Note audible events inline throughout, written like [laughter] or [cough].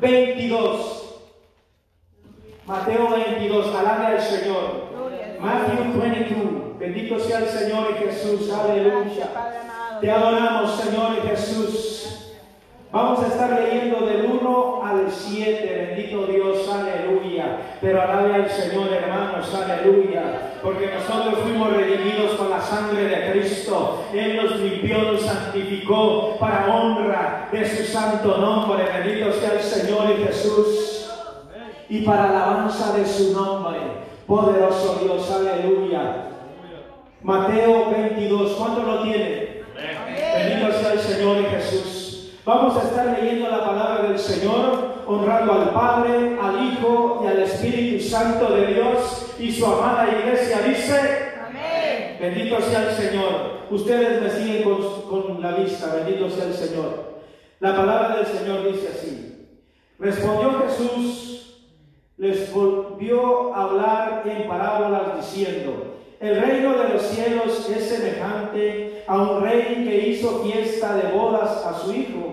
22. Mateo 22, alabe al Señor. Matthew 22, bendito sea el Señor Jesús, aleluya. Te adoramos, Señor Jesús. Vamos a estar leyendo del 1 al 7, bendito Dios, aleluya. Pero alabe al Señor, hermanos, aleluya. Porque nosotros fuimos redimidos con la sangre de Cristo. Él nos limpió, nos santificó para honra de su santo nombre. Bendito sea el Señor y Jesús. Y para alabanza de su nombre. Poderoso Dios, aleluya. Mateo 22, ¿cuánto lo tiene? Bendito sea el Señor y Jesús. Vamos a estar leyendo la palabra del Señor, honrando al Padre, al Hijo y al Espíritu Santo de Dios y su amada iglesia dice, Amén. Bendito sea el Señor. Ustedes me siguen con, con la vista, bendito sea el Señor. La palabra del Señor dice así. Respondió Jesús, les volvió a hablar en parábolas diciendo, el reino de los cielos es semejante a un rey que hizo fiesta de bodas a su hijo.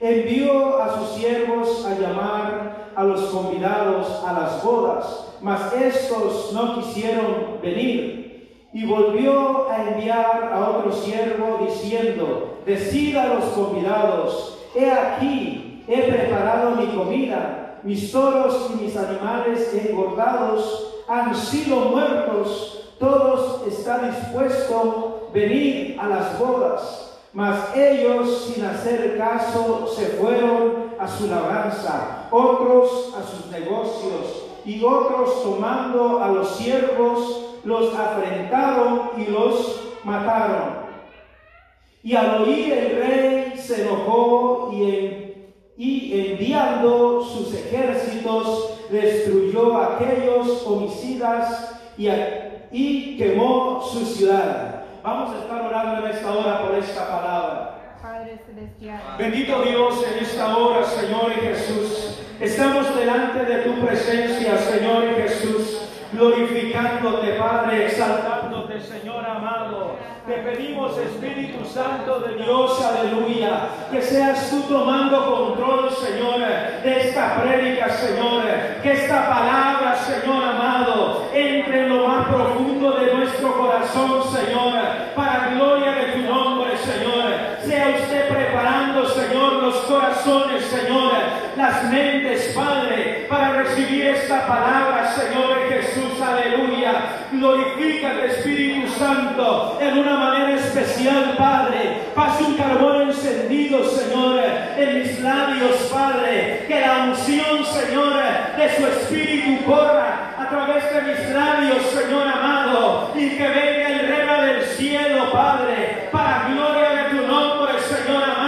Envió a sus siervos a llamar a los convidados a las bodas, mas estos no quisieron venir. Y volvió a enviar a otro siervo diciendo, decid a los convidados, he aquí, he preparado mi comida, mis toros y mis animales engordados han sido muertos todos está dispuesto venir a las bodas, mas ellos sin hacer caso se fueron a su labranza, otros a sus negocios, y otros tomando a los siervos los afrentaron y los mataron. Y al oír el rey se enojó y, y enviando sus ejércitos destruyó a aquellos homicidas y y quemó su ciudad. Vamos a estar orando en esta hora esta palabra. Bendito Dios en esta hora, Señor y Jesús. Estamos delante de tu presencia, Señor y Jesús, glorificándote, Padre, exaltándote, Señor amado. Te pedimos, Espíritu Santo de Dios, aleluya, que seas tú tomando control, Señor, de esta prédica, Señor, que esta palabra, Señor amado, entre en lo más profundo de nuestro corazón, Señor, para gloria de tu nombre, Señor. Sea usted preparando, Señor, los corazones, Señor, las mentes, Padre, para recibir esta palabra, Señor Jesús, aleluya. Glorifica el Espíritu Santo en una manera especial, Padre. Pase un carbón encendido, Señor, en mis labios, Padre. Que la unción, Señor, de su Espíritu corra a través de mis labios, Señor amado. Y que venga el rema del cielo, Padre, para gloria de tu nombre, Señor amado.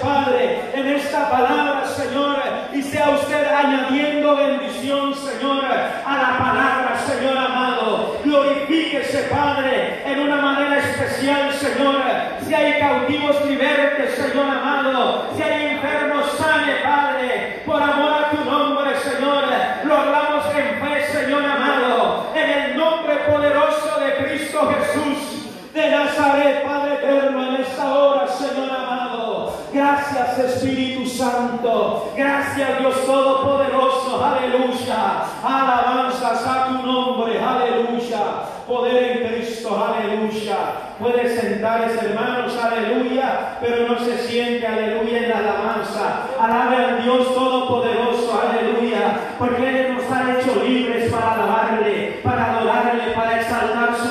Padre, en esta palabra, Señor. Y sea usted añadiendo bendición, Señor, a la palabra, Señor amado. Glorifíquese, Padre, en una manera especial, Señor. Si hay cautivos, libertes, Señor amado. Si hay enfermos, sane, Padre. Por amor a tu nombre, Señor. Lo hablamos en fe, Señor amado. En el nombre poderoso de Cristo Jesús de Nazaret, Padre eterno, en esta hora, Señor amado. Gracias, Espíritu Santo. Gracias, Dios Todopoderoso. Aleluya. Alabanzas a tu nombre. Aleluya. Poder en Cristo. Aleluya. Puede sentarse, hermanos. Aleluya. Pero no se siente. Aleluya en la alabanza. Alabe al Dios Todopoderoso. Aleluya. Porque Él nos ha hecho libres para alabarle, para adorarle, para exaltar su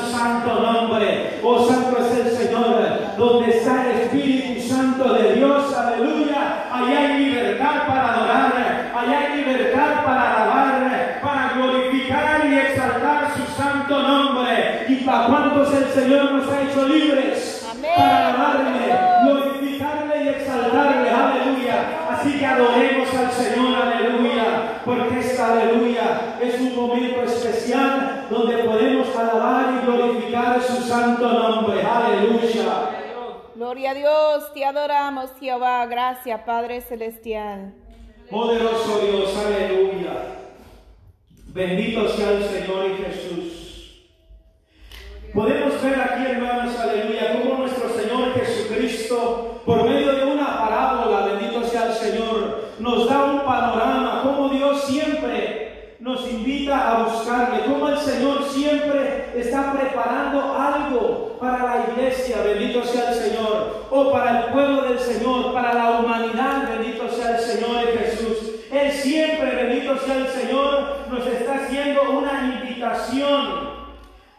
el Señor nos ha hecho libres? Para alabarle, glorificarle y exaltarle. Aleluya. Así que adoremos al Señor. Aleluya. Porque esta aleluya es un momento especial donde podemos alabar y glorificar su santo nombre. Aleluya. Gloria a Dios, te adoramos, Jehová. Gracias, Padre Celestial. Poderoso Dios, aleluya. Bendito sea el Señor y Jesús. Podemos ver aquí, hermanos, aleluya, cómo nuestro Señor Jesucristo, por medio de una parábola, bendito sea el Señor, nos da un panorama, cómo Dios siempre nos invita a buscarle, cómo el Señor siempre está preparando algo para la iglesia, bendito sea el Señor, o para el pueblo del Señor, para la humanidad, bendito sea el Señor Jesús. Él siempre, bendito sea el Señor, nos está haciendo una invitación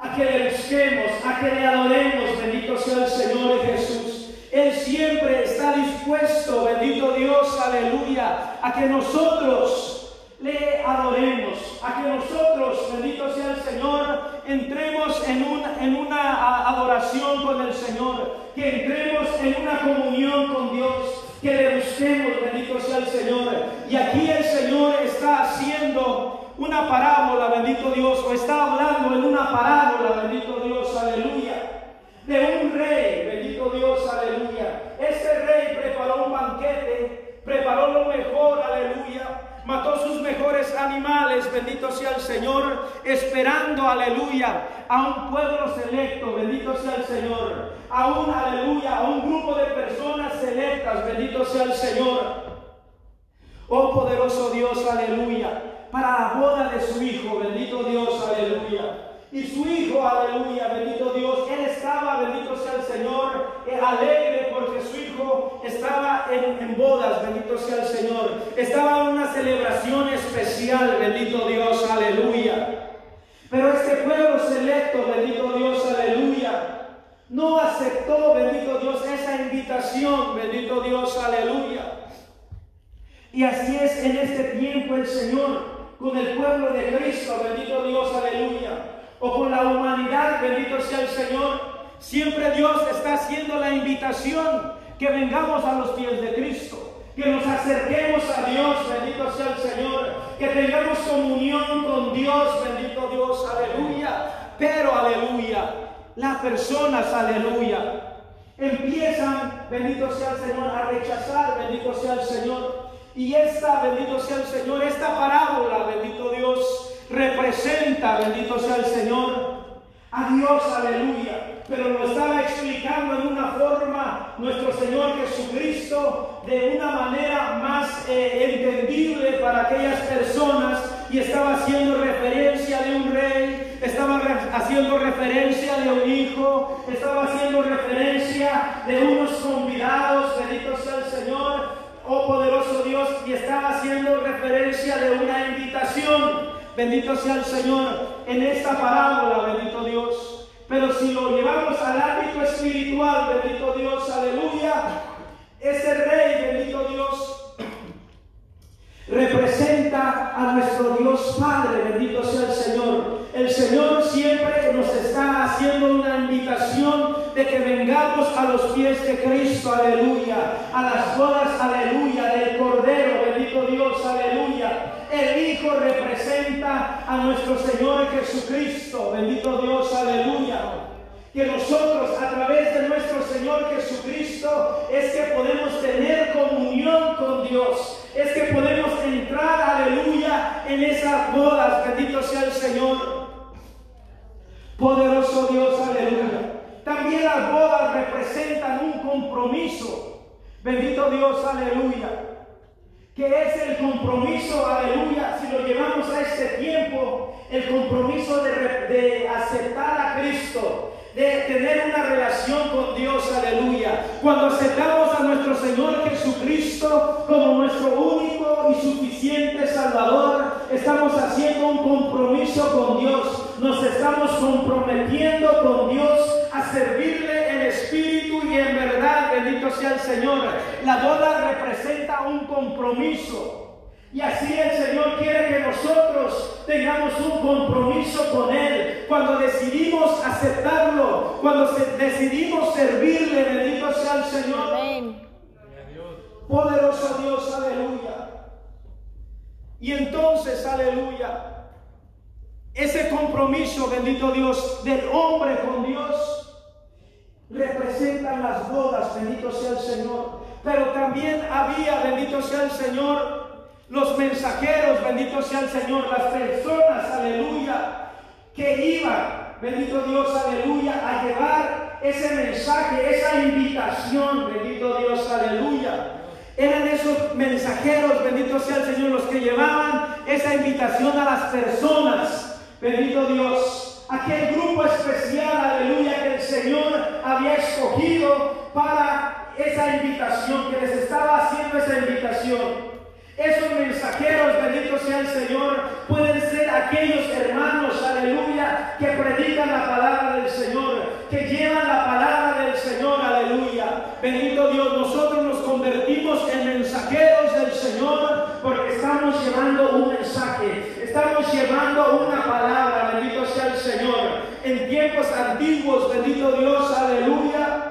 a que le busquemos, a que le adoremos, bendito sea el Señor Jesús. Él siempre está dispuesto, bendito Dios, aleluya, a que nosotros le adoremos, a que nosotros, bendito sea el Señor, entremos en una, en una adoración con el Señor, que entremos en una comunión con Dios, que le busquemos, bendito sea el Señor. Y aquí el Señor está haciendo una parábola, bendito Dios, o está hablando en una parábola, bendito Dios, aleluya, de un rey, bendito Dios, aleluya. Este rey preparó un banquete, preparó lo mejor, aleluya mató sus mejores animales, bendito sea el Señor, esperando, aleluya, a un pueblo selecto, bendito sea el Señor, a un, aleluya, a un grupo de personas selectas, bendito sea el Señor. Oh poderoso Dios, aleluya, para la boda de su Hijo, bendito Dios, aleluya. Y su hijo, aleluya, bendito Dios, él estaba, bendito sea el Señor, eh, alegre porque su hijo estaba en, en, bodas, bendito sea el Señor. Estaba en una celebración especial, bendito Dios, aleluya. Pero este pueblo selecto, bendito Dios, aleluya, no aceptó, bendito Dios, esa invitación, bendito Dios, aleluya. Y así es en este tiempo el Señor con el pueblo de Cristo, bendito Dios, aleluya o con la humanidad, bendito sea el Señor, siempre Dios está haciendo la invitación que vengamos a los pies de Cristo, que nos acerquemos a Dios, bendito sea el Señor, que tengamos comunión con Dios, bendito Dios, aleluya. Pero, aleluya, las personas, aleluya, empiezan, bendito sea el Señor, a rechazar, bendito sea el Señor. Y esta, bendito sea el Señor, esta parábola, bendito Dios, representa, bendito sea el Señor, a Dios, aleluya. Pero lo estaba explicando en una forma nuestro Señor Jesucristo de una manera más eh, entendible para aquellas personas y estaba haciendo referencia de un rey, estaba haciendo referencia de un hijo, estaba haciendo referencia de unos convidados, bendito sea el Señor, oh poderoso Dios, y estaba haciendo referencia de una invitación. Bendito sea el Señor en esta parábola, bendito Dios. Pero si lo llevamos al ámbito espiritual, bendito Dios, aleluya, ese rey, bendito Dios, representa a nuestro Dios Padre, bendito sea el Señor. El Señor siempre nos está haciendo una invitación de que vengamos a los pies de Cristo, aleluya, a las bodas, aleluya, del Cordero, bendito Dios, aleluya. El Hijo representa a nuestro Señor Jesucristo, bendito Dios, aleluya. Que nosotros a través de nuestro Señor Jesucristo es que podemos tener comunión con Dios, es que podemos entrar, aleluya, en esas bodas, bendito sea el Señor. Poderoso Dios, aleluya. También las bodas representan un compromiso. Bendito Dios, aleluya. Que es el compromiso, aleluya, si lo llevamos a este tiempo, el compromiso de, de aceptar a Cristo, de tener una relación con Dios, aleluya. Cuando aceptamos a nuestro Señor Jesucristo como nuestro único y suficiente Salvador, estamos haciendo un compromiso con Dios. Nos estamos comprometiendo con Dios a servirle en espíritu y en verdad, bendito sea el Señor. La boda representa un compromiso. Y así el Señor quiere que nosotros tengamos un compromiso con Él. Cuando decidimos aceptarlo, cuando decidimos servirle, bendito sea el Señor. Amén. Poderoso Dios, aleluya. Y entonces, aleluya, ese compromiso, bendito Dios, del hombre con Dios, representan las bodas, bendito sea el Señor. Pero también había, bendito sea el Señor, los mensajeros, bendito sea el Señor, las personas, aleluya, que iban, bendito Dios, aleluya, a llevar ese mensaje, esa invitación, bendito Dios, aleluya. Eran esos mensajeros, bendito sea el Señor, los que llevaban esa invitación a las personas. Bendito Dios. Aquel grupo especial, aleluya, que el Señor había escogido para esa invitación, que les estaba haciendo esa invitación. Esos mensajeros, bendito sea el Señor, pueden ser aquellos hermanos, aleluya, que predican la palabra del Señor, que llevan la palabra del Señor, aleluya. Bendito Dios, nosotros nos convertimos en mensajeros del Señor porque estamos llevando un mensaje, estamos llevando una palabra, bendito sea el Señor. En tiempos antiguos, bendito Dios, aleluya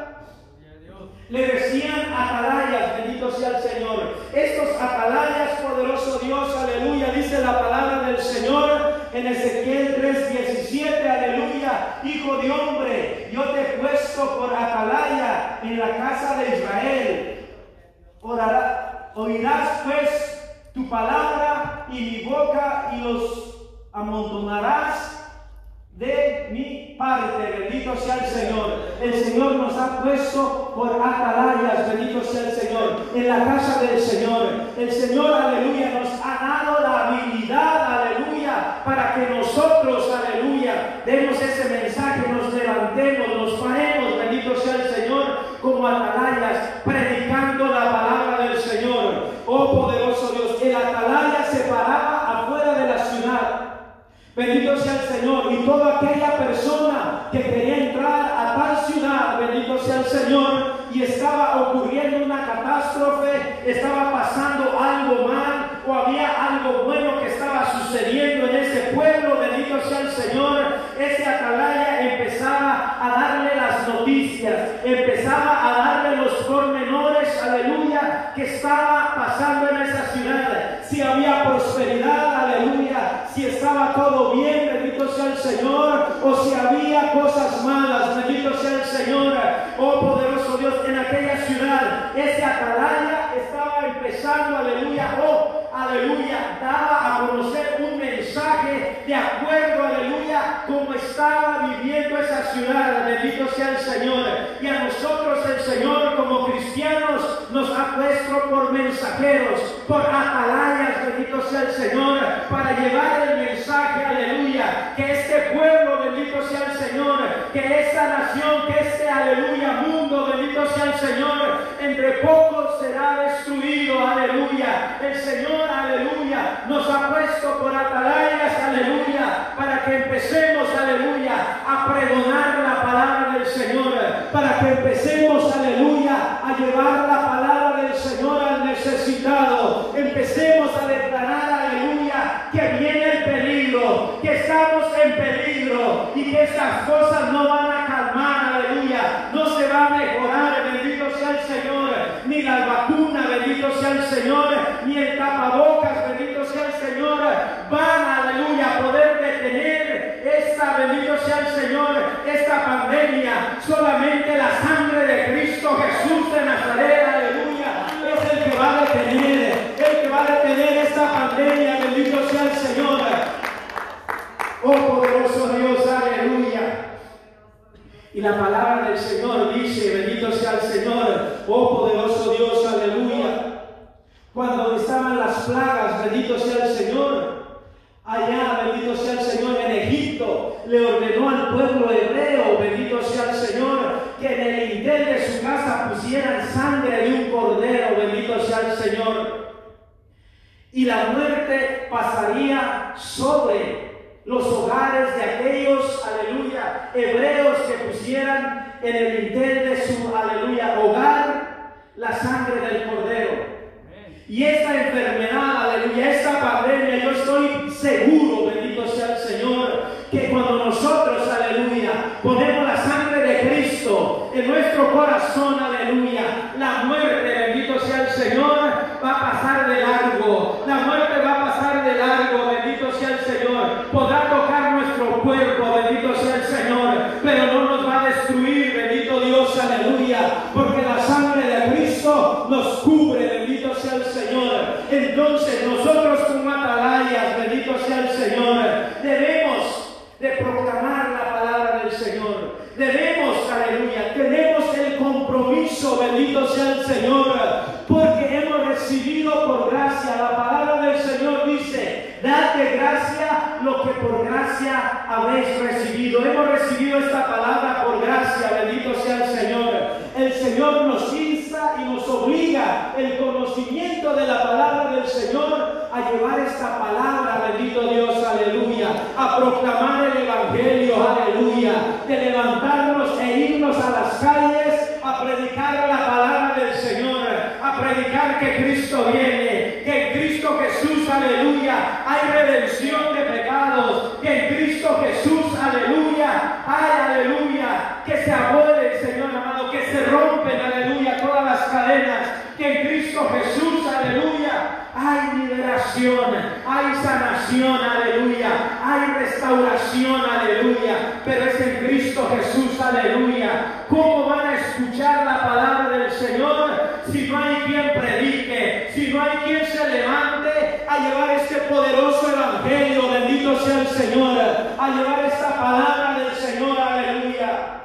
le decían atalayas, bendito sea el Señor. Estos atalayas, poderoso Dios, aleluya, dice la palabra del Señor en Ezequiel 3:17, aleluya. Hijo de hombre, yo te he puesto por atalaya en la casa de Israel. oirás pues tu palabra y mi boca y los amontonarás de mi parte, bendito sea el Señor. El Señor nos ha puesto por atalayas, bendito sea el Señor, en la casa del Señor. El Señor, aleluya, nos ha dado la habilidad, aleluya, para que nosotros, aleluya, demos ese mensaje, nos levantemos, nos paremos, bendito sea el Señor, como atalayas, predicando Y toda aquella persona que quería entrar a tal ciudad, bendito sea el Señor, y estaba ocurriendo una catástrofe, estaba pasando algo mal o había algo bueno que estaba sucediendo en ese pueblo, bendito sea el Señor, ese atalaya empezaba a darle las noticias, empezaba a darle los pormenores, aleluya, que estaba pasando en esa ciudad. Si había prosperidad, aleluya, si estaba todo bien, el Señor, o si había cosas malas, bendito sea el Señor, oh poderoso Dios, en aquella ciudad, ese atalaya estaba empezando, aleluya, oh, aleluya, daba a conocer un mensaje de acuerdo, aleluya, como estaba viviendo esa ciudad, bendito sea el Señor. Y a nosotros el Señor como cristianos nos ha puesto por mensajeros, por atalayas, bendito sea el Señor, para llevar el mensaje, aleluya, este pueblo, bendito sea el Señor, que esta nación, que este, aleluya, mundo, bendito sea el Señor, entre pocos será destruido, aleluya. El Señor, aleluya, nos ha puesto por atalayas, aleluya, para que empecemos, aleluya, a pregonar la palabra del Señor, para que empecemos, aleluya, a llevar la palabra del Señor al necesitado. Empecemos a y esas cosas no van a calmar, aleluya, no se va a mejorar, bendito sea el Señor, ni la vacuna, bendito sea el Señor, ni el tapabocas, bendito sea el Señor, van, aleluya, a poder detener esta, bendito sea el Señor, esta pandemia. Solamente la sangre de Cristo Jesús de Nazaret, aleluya, es el que va a detener, el que va a detener esta pandemia, bendito sea el Señor. Oh. Y la palabra del Señor dice, bendito sea el Señor, oh poderoso Dios, aleluya. Cuando estaban las plagas, bendito sea el Señor. Allá, bendito sea el Señor, en Egipto, le ordenó al pueblo hebreo, bendito sea el Señor, que en el interior de su casa pusieran sangre de un cordero, bendito sea el Señor. Y la muerte pasaría sobre los hogares de aquellos, aleluya, hebreos que pusieran en el interior de su, aleluya, hogar la sangre del cordero. Y esta enfermedad, aleluya, esta pandemia, yo estoy seguro, bendito sea el Señor, que cuando nosotros, aleluya, ponemos la sangre de Cristo en nuestro corazón, aleluya, habéis recibido. Hemos recibido esta palabra por gracia, bendito sea el Señor. El Señor nos insta y nos obliga el conocimiento de la palabra del Señor a llevar esta palabra, bendito Dios, aleluya, a proclamar el Evangelio, aleluya, de levantarnos e irnos a las calles a predicar la palabra del Señor, a predicar que Cristo viene, que en Cristo Jesús, aleluya, hay redención de pecados Jesús, aleluya, hay, aleluya, que se abuelen, Señor amado, que se rompen, aleluya, todas las cadenas, que en Cristo Jesús, aleluya, hay liberación, hay sanación, aleluya, hay restauración, aleluya, pero es en Cristo Jesús, aleluya. ¿Cómo van a escuchar la palabra del Señor si no hay quien predique, si no hay quien se levante a llevar este poderoso sea el Señor, a llevar esta palabra del Señor, aleluya?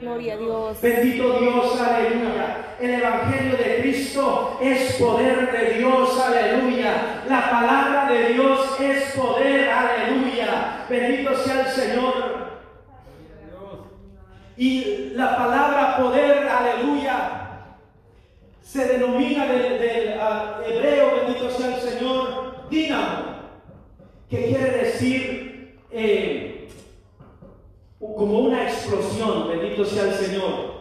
Gloria a Dios. Bendito Dios, aleluya. El Evangelio de Cristo es poder de Dios, aleluya. La palabra de Dios es poder, aleluya. Bendito sea el Señor. Y la palabra poder, aleluya, se denomina del, ah, hebreo, bendito sea el Señor, dinamo, que quiere decir eh, como una explosión, bendito sea el Señor.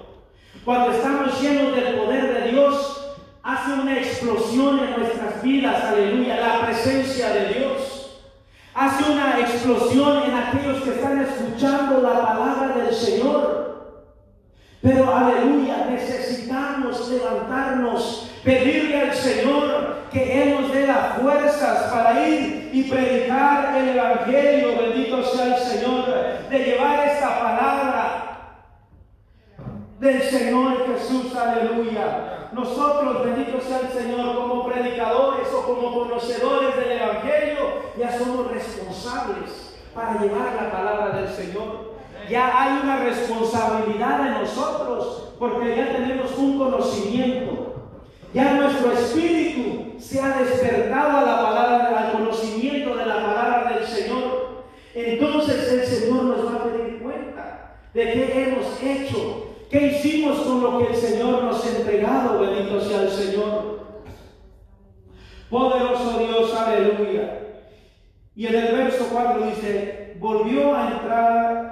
Cuando estamos llenos del poder de Dios, hace una explosión en nuestras vidas, aleluya, la presencia de Dios. Hace una explosión en aquellos que están escuchando la palabra del Señor. Pero aleluya, necesitamos levantarnos, pedirle al Señor que Él nos dé las fuerzas para ir y predicar el Evangelio, bendito sea el Señor, de llevar esta palabra del Señor Jesús, aleluya. Nosotros, bendito sea el Señor, como predicadores o como conocedores del Evangelio, ya somos responsables para llevar la palabra del Señor. Ya hay una responsabilidad en nosotros, porque ya tenemos un conocimiento. Ya nuestro espíritu se ha despertado a la palabra, al conocimiento de la palabra del Señor. Entonces el Señor nos va a pedir cuenta de qué hemos hecho, qué hicimos con lo que el Señor nos ha entregado. Bendito sea el Señor. Poderoso Dios, aleluya. Y en el verso 4 dice, volvió a entrar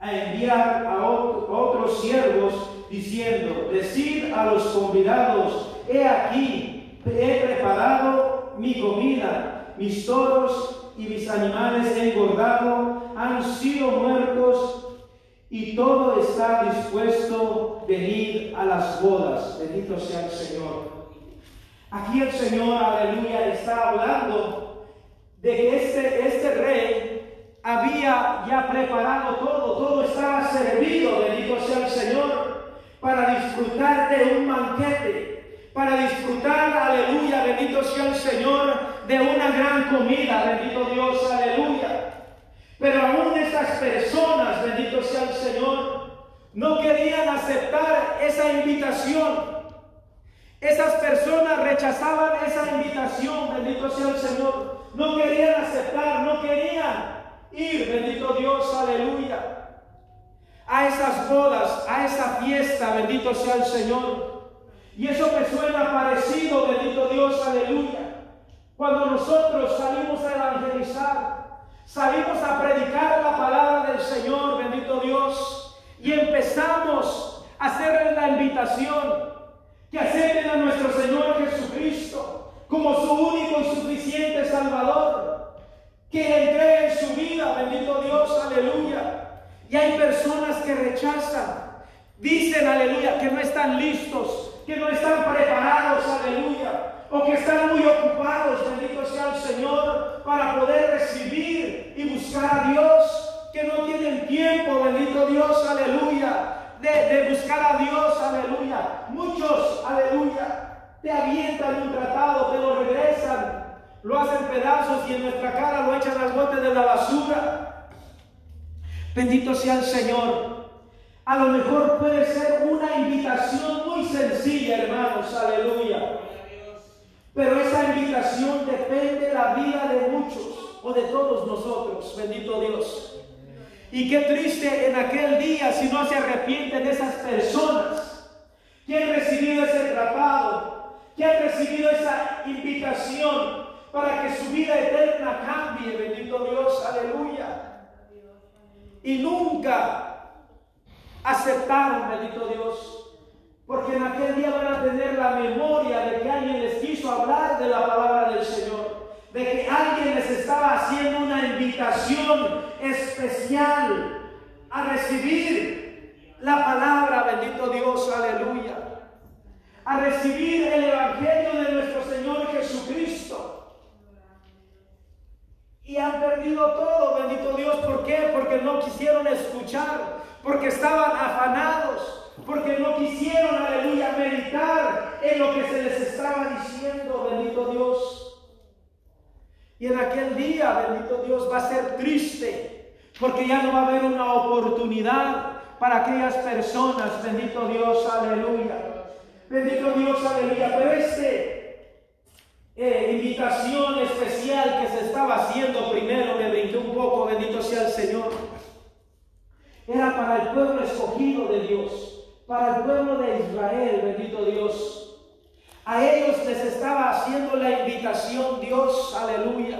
a enviar a otros siervos diciendo, decid a los convidados, he aquí, he preparado mi comida, mis toros y mis animales he engordado, han sido muertos y todo está dispuesto venir a las bodas. Bendito sea el Señor. Aquí el Señor, aleluya, está hablando de que este, este rey había ya preparado todo, todo estaba servido, bendito sea el Señor, para disfrutar de un banquete, para disfrutar, aleluya, bendito sea el Señor, de una gran comida, bendito Dios, aleluya. Pero aún esas personas, bendito sea el Señor, no querían aceptar esa invitación. Esas personas rechazaban esa invitación, bendito sea el Señor. No querían aceptar, no querían ir, bendito Dios, aleluya. A esas bodas, a esa fiesta, bendito sea el Señor. Y eso me suena parecido, bendito Dios, aleluya. Cuando nosotros salimos a evangelizar, Salimos a predicar la palabra del Señor, bendito Dios, y empezamos a hacerles la invitación que acepten a nuestro Señor Jesucristo como su único y suficiente Salvador, que le entreguen su vida, bendito Dios, aleluya. Y hay personas que rechazan, dicen, aleluya, que no están listos, que no están preparados, aleluya o que están muy ocupados, bendito sea el Señor, para poder recibir y buscar a Dios, que no tienen tiempo, bendito Dios, aleluya, de, buscar a Dios, aleluya. Muchos, aleluya, te avientan un tratado, te lo regresan, lo hacen pedazos y en nuestra cara lo echan al bote de la basura. Bendito sea el Señor. A lo mejor puede ser una invitación sencilla, hermanos, aleluya. Pero esa invitación depende de la vida de muchos o de todos nosotros, bendito Dios. Y qué triste en aquel día si no se arrepienten esas personas que han recibido ese tratado, que han recibido esa invitación para que su vida eterna cambie, bendito Dios, aleluya. Y nunca aceptaron, bendito Dios, porque en aquel día van a tener la memoria de que alguien les quiso hablar de la palabra del Señor, de que alguien les estaba haciendo una invitación especial a recibir la palabra, bendito Dios, aleluya, a recibir el Evangelio de nuestro Señor Jesucristo. Y han perdido todo, bendito Dios. ¿Por qué? Porque no quisieron escuchar, porque estaban afanados, porque no quisieron, aleluya, meditar en lo que se les estaba diciendo, bendito Dios. Y en aquel día, bendito Dios, va a ser triste, porque ya no va a haber una oportunidad para aquellas personas, bendito Dios, aleluya. Bendito Dios, aleluya. Pero este eh, invitación especial que se estaba haciendo primero, me brinqué un poco, bendito sea el Señor. Era para el pueblo escogido de Dios, para el pueblo de Israel, bendito Dios. A ellos les estaba haciendo la invitación Dios, aleluya.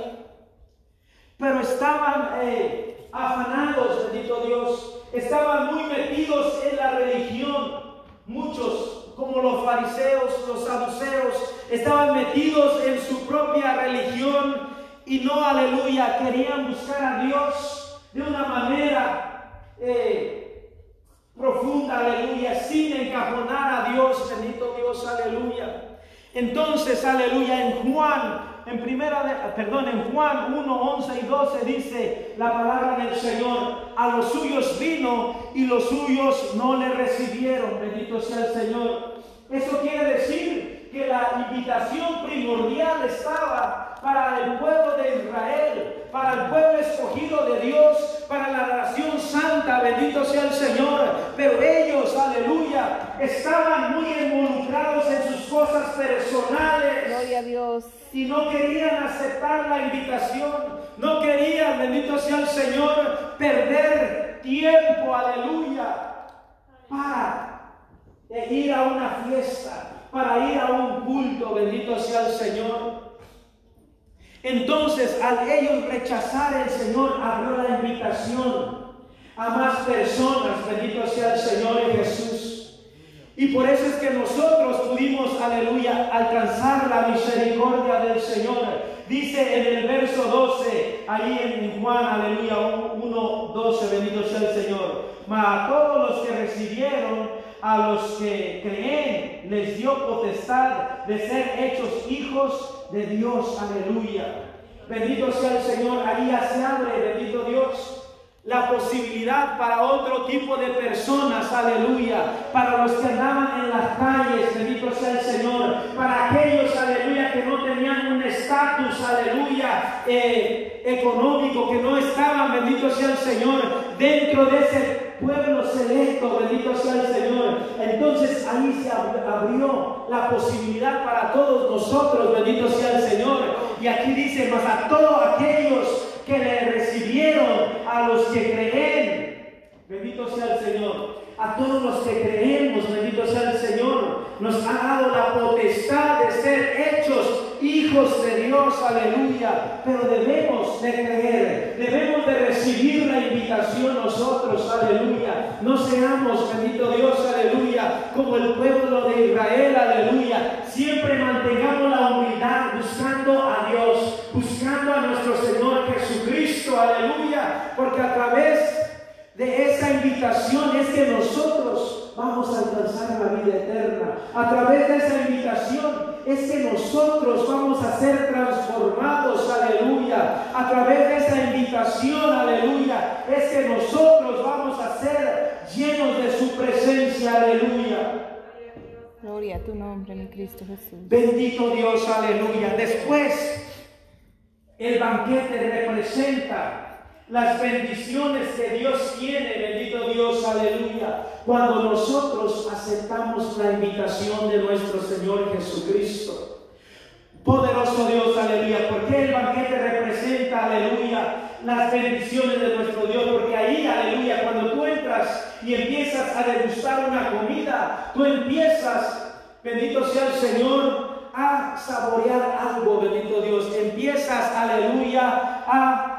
Pero estaban eh, afanados, bendito Dios. Estaban muy metidos en la religión. Muchos como los fariseos, los saduceos, estaban metidos en su propia religión y no, aleluya, querían buscar a Dios de una manera eh, profunda, aleluya, sin encajonar a Dios, bendito Dios, aleluya. Entonces, aleluya, en Juan en primera de, perdón, en Juan 1, 11 y 12 dice la palabra del Señor, a los suyos vino y los suyos no le recibieron, bendito sea el Señor. Eso quiere decir que la invitación primordial estaba para el pueblo de Israel, para el pueblo escogido de Dios, para la nación santa, bendito sea el Señor. Pero ellos, aleluya, estaban muy involucrados en sus cosas personales. Gloria a Dios. Y no querían aceptar la invitación. No querían, bendito sea el Señor, perder tiempo, aleluya, para ir a una fiesta, para ir a un culto, bendito sea el Señor. Entonces, al ellos rechazar el Señor, abrió la invitación a más personas, bendito sea el Señor Jesús. Y por eso es que nosotros pudimos, aleluya, alcanzar la misericordia del Señor. Dice en el verso 12, ahí en Juan, aleluya, 1, 12, bendito sea el Señor. Mas a todos los que recibieron, a los que creen, les dio potestad de ser hechos hijos de Dios. Aleluya. Bendito sea el Señor. Ahí se abre, bendito Dios la posibilidad para otro tipo de personas, aleluya, para los que andaban en las calles, bendito sea el Señor, para aquellos, aleluya, que no tenían un estatus, aleluya, eh, económico, que no estaban, bendito sea el Señor, dentro de ese pueblo selecto, bendito sea el Señor. Entonces ahí se abrió la posibilidad para todos nosotros, bendito sea el Señor. Y aquí dice, más a todos aquellos que le recibieron a los que creen. Bendito sea el Señor. A todos los que creemos, bendito sea el Señor, nos ha dado la potestad de ser hechos hijos de Dios, aleluya. Pero debemos de creer, debemos de recibir la invitación nosotros, aleluya. No seamos, bendito Dios, aleluya, como el pueblo de Israel, aleluya. Siempre mantengamos la humildad buscando a Dios, buscando a nuestro Señor Jesucristo, aleluya. Porque a través de esa invitación es que nosotros vamos a alcanzar la vida eterna. A través de esa invitación es que nosotros vamos a ser transformados, aleluya. A través de esa invitación, aleluya, es que nosotros vamos a ser llenos de su presencia, aleluya. Gloria a tu nombre, mi Cristo Jesús. Bendito Dios, aleluya. Después, el banquete representa las bendiciones que Dios tiene, bendito Dios, aleluya, cuando nosotros aceptamos la invitación de nuestro Señor Jesucristo. Poderoso Dios, aleluya, porque el banquete representa, aleluya, las bendiciones de nuestro Dios, porque ahí, aleluya, cuando tú entras y empiezas a degustar una comida, tú empiezas, bendito sea el Señor, a saborear algo, bendito Dios. Empiezas, aleluya, a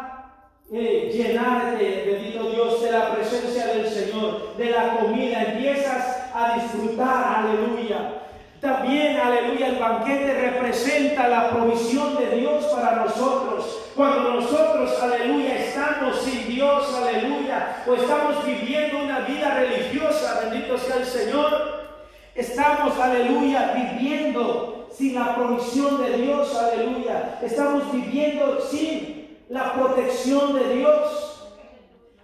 eh, llenarte, bendito Dios, de la presencia del Señor, de la comida. Empiezas a disfrutar, aleluya. También, aleluya, el banquete representa la provisión de Dios para nosotros. Cuando nosotros, aleluya, estamos sin Dios, aleluya, o estamos viviendo una vida religiosa, bendito sea el Señor, estamos, aleluya, viviendo sin la provisión de Dios, aleluya. Estamos viviendo sin la protección de Dios.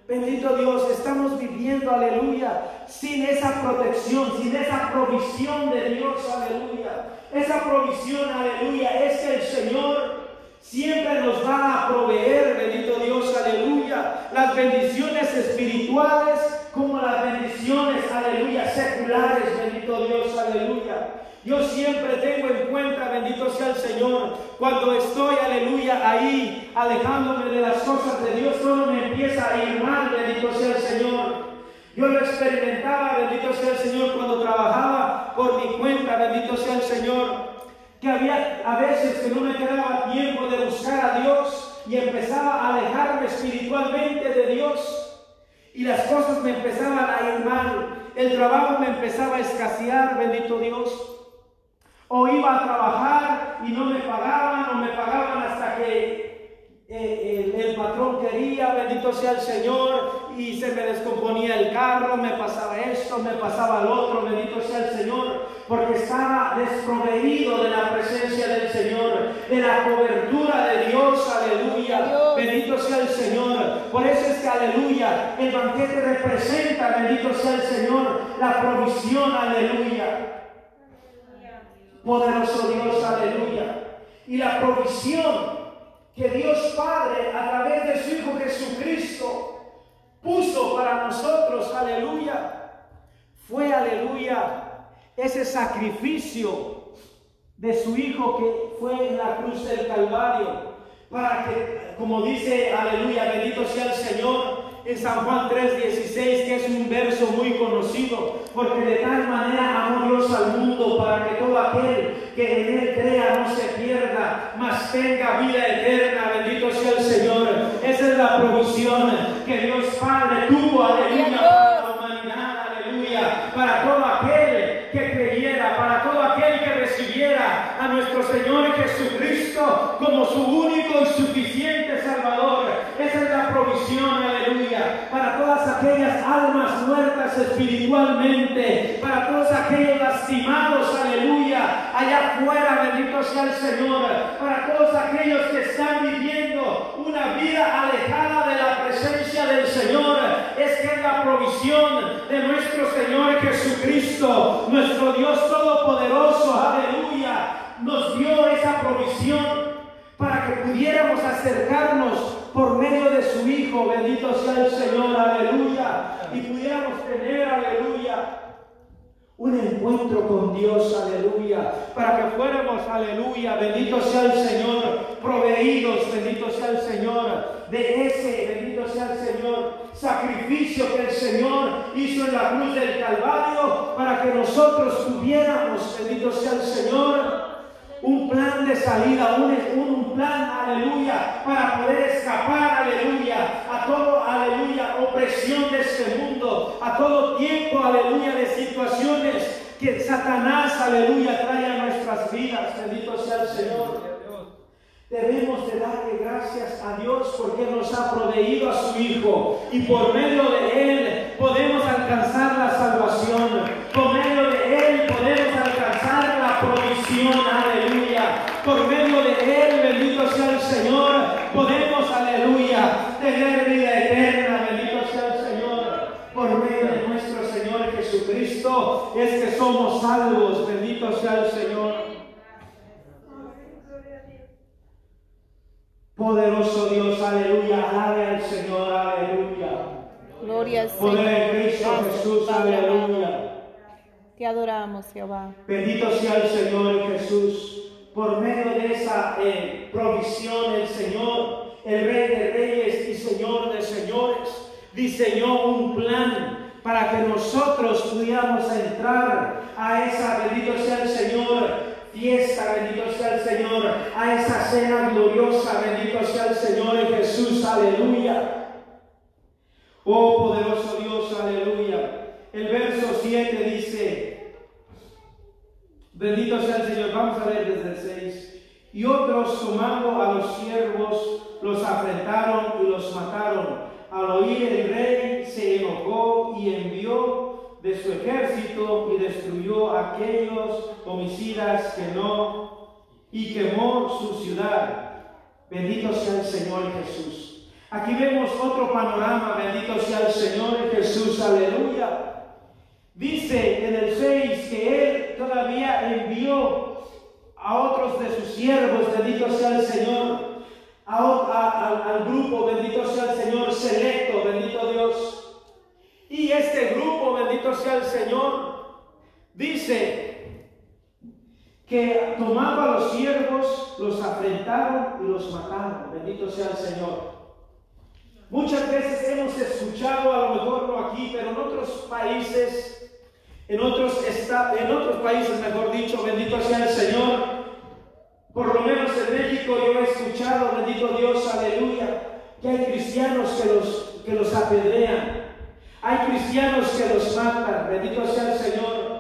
Bendito Dios, estamos viviendo, aleluya, sin esa protección, sin esa provisión de Dios, aleluya. Esa provisión, aleluya, es que el Señor siempre nos va a proveer, bendito Dios, aleluya, las bendiciones espirituales como las bendiciones, aleluya, seculares, bendito Dios, aleluya. Yo siempre tengo en cuenta, bendito sea el Señor, cuando estoy, aleluya, ahí, alejándome de las cosas de Dios, todo me empieza a ir mal, bendito sea el Señor. Yo lo experimentaba, bendito sea el Señor, cuando trabajaba por mi cuenta, bendito sea el Señor, que había a veces que no me quedaba tiempo de buscar a Dios y empezaba a alejarme espiritualmente de Dios y las cosas me empezaban a ir mal, el trabajo me empezaba a escasear, bendito Dios. O iba a trabajar y no me pagaban, o me pagaban hasta que eh, el, patrón quería, bendito sea el Señor, y se me descomponía el carro, me pasaba esto, me pasaba lo otro, bendito sea el Señor, porque estaba desproveído de la presencia del Señor, de la cobertura de Dios, aleluya, bendito sea el Señor. Por eso es que, aleluya, el banquete representa, bendito sea el Señor, la provisión, aleluya poderoso Dios, aleluya. Y la provisión que Dios Padre a través de su Hijo Jesucristo puso para nosotros, aleluya, fue, aleluya, ese sacrificio de su Hijo que fue en la cruz del Calvario, para que, como dice, aleluya, bendito sea el Señor, en San Juan 3:16, que es un verso muy conocido, porque de tal manera amó Dios al mundo para que todo aquel que en él crea no se pierda, mas tenga vida eterna. Bendito sea el Señor. Esa es la provisión que Dios Padre tuvo, aleluya, para la humanidad, aleluya, para todo aquel que creyera, para todo aquel que recibiera a nuestro Señor Jesucristo como su único y suficiente Salvador. Esa es la provisión, aleluya, para todas aquellas almas muertas espiritualmente, para todos aquellos lastimados, aleluya, allá afuera, bendito sea el Señor, para todos aquellos que están viviendo una vida alejada de la presencia del Señor, es que es la provisión de nuestro Señor Jesucristo, nuestro Dios Todopoderoso, aleluya, nos dio esa provisión pudiéramos acercarnos por medio de su Hijo, bendito sea el Señor, aleluya, y pudiéramos tener, aleluya, un encuentro con Dios, aleluya, para que fuéramos, aleluya, bendito sea el Señor, proveídos, bendito sea el Señor, de ese, bendito sea el Señor, sacrificio que el Señor hizo en la cruz del Calvario, para que nosotros tuviéramos, bendito sea el Señor, un plan de salida, un, un, plan, aleluya, para poder escapar, aleluya, a todo, aleluya, opresión de este mundo, a todo tiempo, aleluya, de situaciones que Satanás, aleluya, trae a nuestras vidas. Bendito sea el Señor. Debemos de darle gracias a Dios porque nos ha proveído a su Hijo y por medio de Él podemos alcanzar la salvación. Por medio de Él podemos alcanzar la provisión. Aleluya. Por medio de Él, bendito sea el Señor, podemos, aleluya, tener vida eterna. Bendito sea el Señor. Por medio de nuestro Señor Jesucristo es que somos salvos. Bendito sea el Señor. Poderoso Dios, aleluya, alabe al Señor, aleluya. Gloria al Poder en Cristo Jesús, aleluya. Te adoramos, Jehová. Bendito sea el Señor Jesús. Por medio de esa eh, provisión, el Señor, el Rey de Reyes y Señor de Señores, diseñó un plan para que nosotros pudiéramos entrar a esa, bendito sea el Señor, fiesta, bendito sea el Señor, a esa cena gloriosa, bendito sea el Señor en Jesús, aleluya. Oh poderoso Dios, aleluya. El verso 7 dice, bendito sea el Señor, vamos a ver desde el 6. Y otros tomando a los siervos, los afrentaron y los mataron. Al oír el rey se enojó y envió de su ejército y destruyó a aquellos homicidas que no y quemó su ciudad. Bendito sea el Señor Jesús. Aquí vemos otro panorama, bendito sea el Señor Jesús, aleluya. Dice en el 6 que Él todavía envió a otros de sus siervos, bendito sea el Señor, al grupo, bendito sea el Señor, selecto, bendito Dios. Y este grupo, bendito sea el Señor, dice que tomaba a los siervos, los afrentaron y los mataron, bendito sea el Señor. Muchas veces hemos escuchado, a lo mejor no aquí, pero en otros países, en otros, en otros países, mejor dicho, bendito sea el Señor. Por lo menos en México yo he escuchado, bendito Dios, aleluya, que hay cristianos que los, que los apedrean. Hay cristianos que los matan, bendito sea el Señor.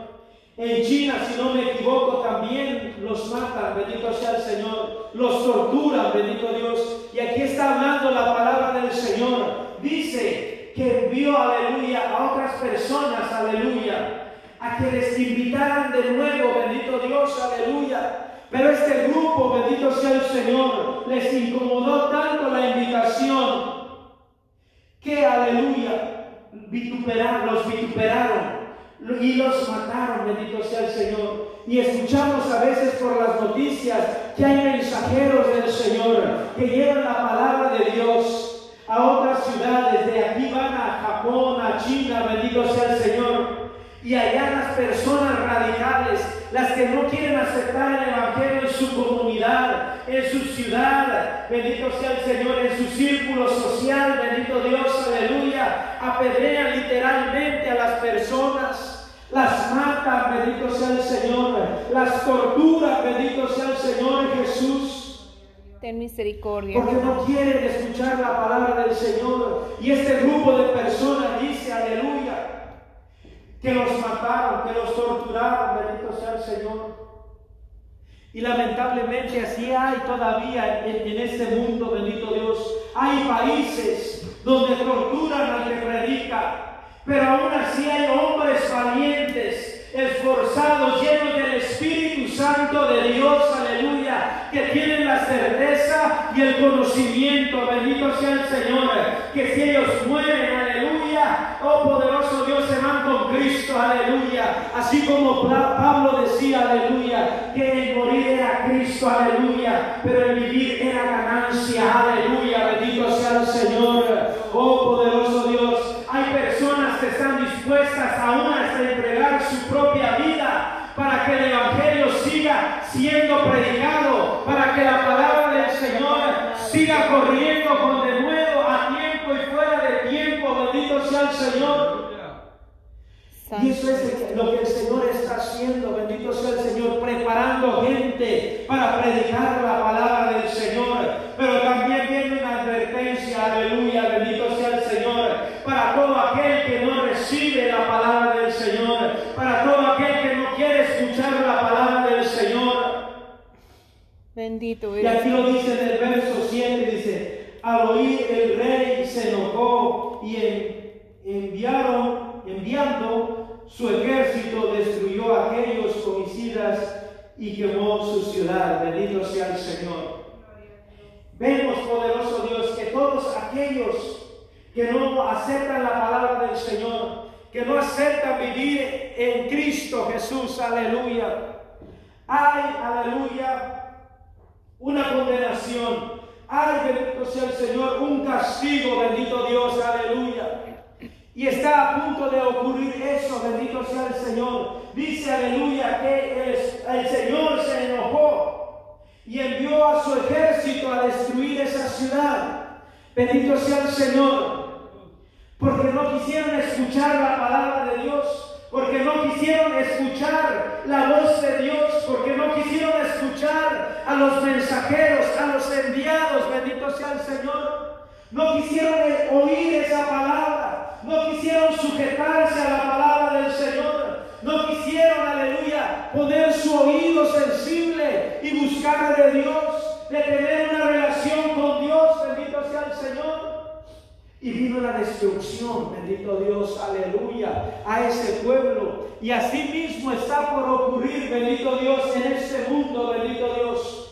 En China, si no me equivoco, también los matan, bendito sea el Señor. Los torturan, bendito Dios. Y aquí está hablando la palabra del Señor. Dice que envió, aleluya, a otras personas, aleluya a que les invitaran de nuevo, bendito Dios, aleluya. Pero este grupo, bendito sea el Señor, les incomodó tanto la invitación que, aleluya, vituperaron, los vituperaron y los mataron, bendito sea el Señor. Y escuchamos a veces por las noticias que hay mensajeros del Señor que llevan la palabra de Dios a otras ciudades. De aquí van a Japón, a China, bendito sea el Señor. Y allá las personas radicales, las que no quieren aceptar el Evangelio en su comunidad, en su ciudad, bendito sea el Señor, en su círculo social, bendito Dios, aleluya, apedrean literalmente a las personas, las matan, bendito sea el Señor, las torturan, bendito sea el Señor Jesús. Ten misericordia. Porque no quieren escuchar la palabra del Señor. Y este grupo de personas dice, aleluya, que los mataron, que los torturaron, bendito sea el Señor. Y lamentablemente así hay todavía en, este mundo, bendito Dios. Hay países donde torturan al que predica, pero aún así hay hombres valientes, esforzados, llenos del Espíritu Santo de Dios, aleluya, que tienen certeza y el conocimiento, bendito sea el Señor, que si ellos mueren, aleluya, oh poderoso Dios, se van con Cristo, aleluya. Así como Pablo decía, aleluya, que el morir era Cristo, aleluya, pero el vivir era ganancia, aleluya, bendito sea el Señor, oh poderoso Dios. Hay personas que están dispuestas aún hasta entregar su propia vida para que el Evangelio siga siendo predicado, para que la palabra del Señor siga corriendo con de nuevo a tiempo y fuera de tiempo, Señor. Y eso es lo que el Señor está haciendo, bendito sea el Señor, preparando gente para predicar la palabra del Señor. Pero también viene una advertencia, aleluya, bendito sea el Señor, para todo aquel que no recibe la palabra del Señor, para todo aquel que no quiere escuchar la palabra del Señor. Bendito Y aquí lo dice en el verso 7, dice, al oír el rey se enojó y enviaron, enviando su ejército, destruyó a aquellos homicidas y quemó su ciudad. Bendito sea el Señor. Vemos, poderoso Dios, que todos aquellos que no aceptan la palabra del Señor, que no aceptan vivir en Cristo Jesús, aleluya. Hay, aleluya, una condenación. Hay, bendito sea el Señor, un castigo, bendito Dios, aleluya. Y está a punto de ocurrir eso, bendito sea el Señor. Dice, aleluya, que el, el Señor se enojó y envió a su ejército a destruir esa ciudad. Bendito sea el Señor. Porque no quisieron escuchar la palabra de Dios porque no quisieron escuchar la voz de Dios, porque no quisieron escuchar a los mensajeros, a los enviados, bendito sea el Señor. No quisieron oír esa palabra, no quisieron sujetarse a la palabra del Señor, no quisieron, aleluya, poner su oído sensible y buscar de Dios, de tener una relación con Dios, bendito sea el Señor. Y vino la destrucción, bendito Dios, aleluya, a ese pueblo. Y así mismo está por ocurrir, bendito Dios, en este mundo, bendito Dios.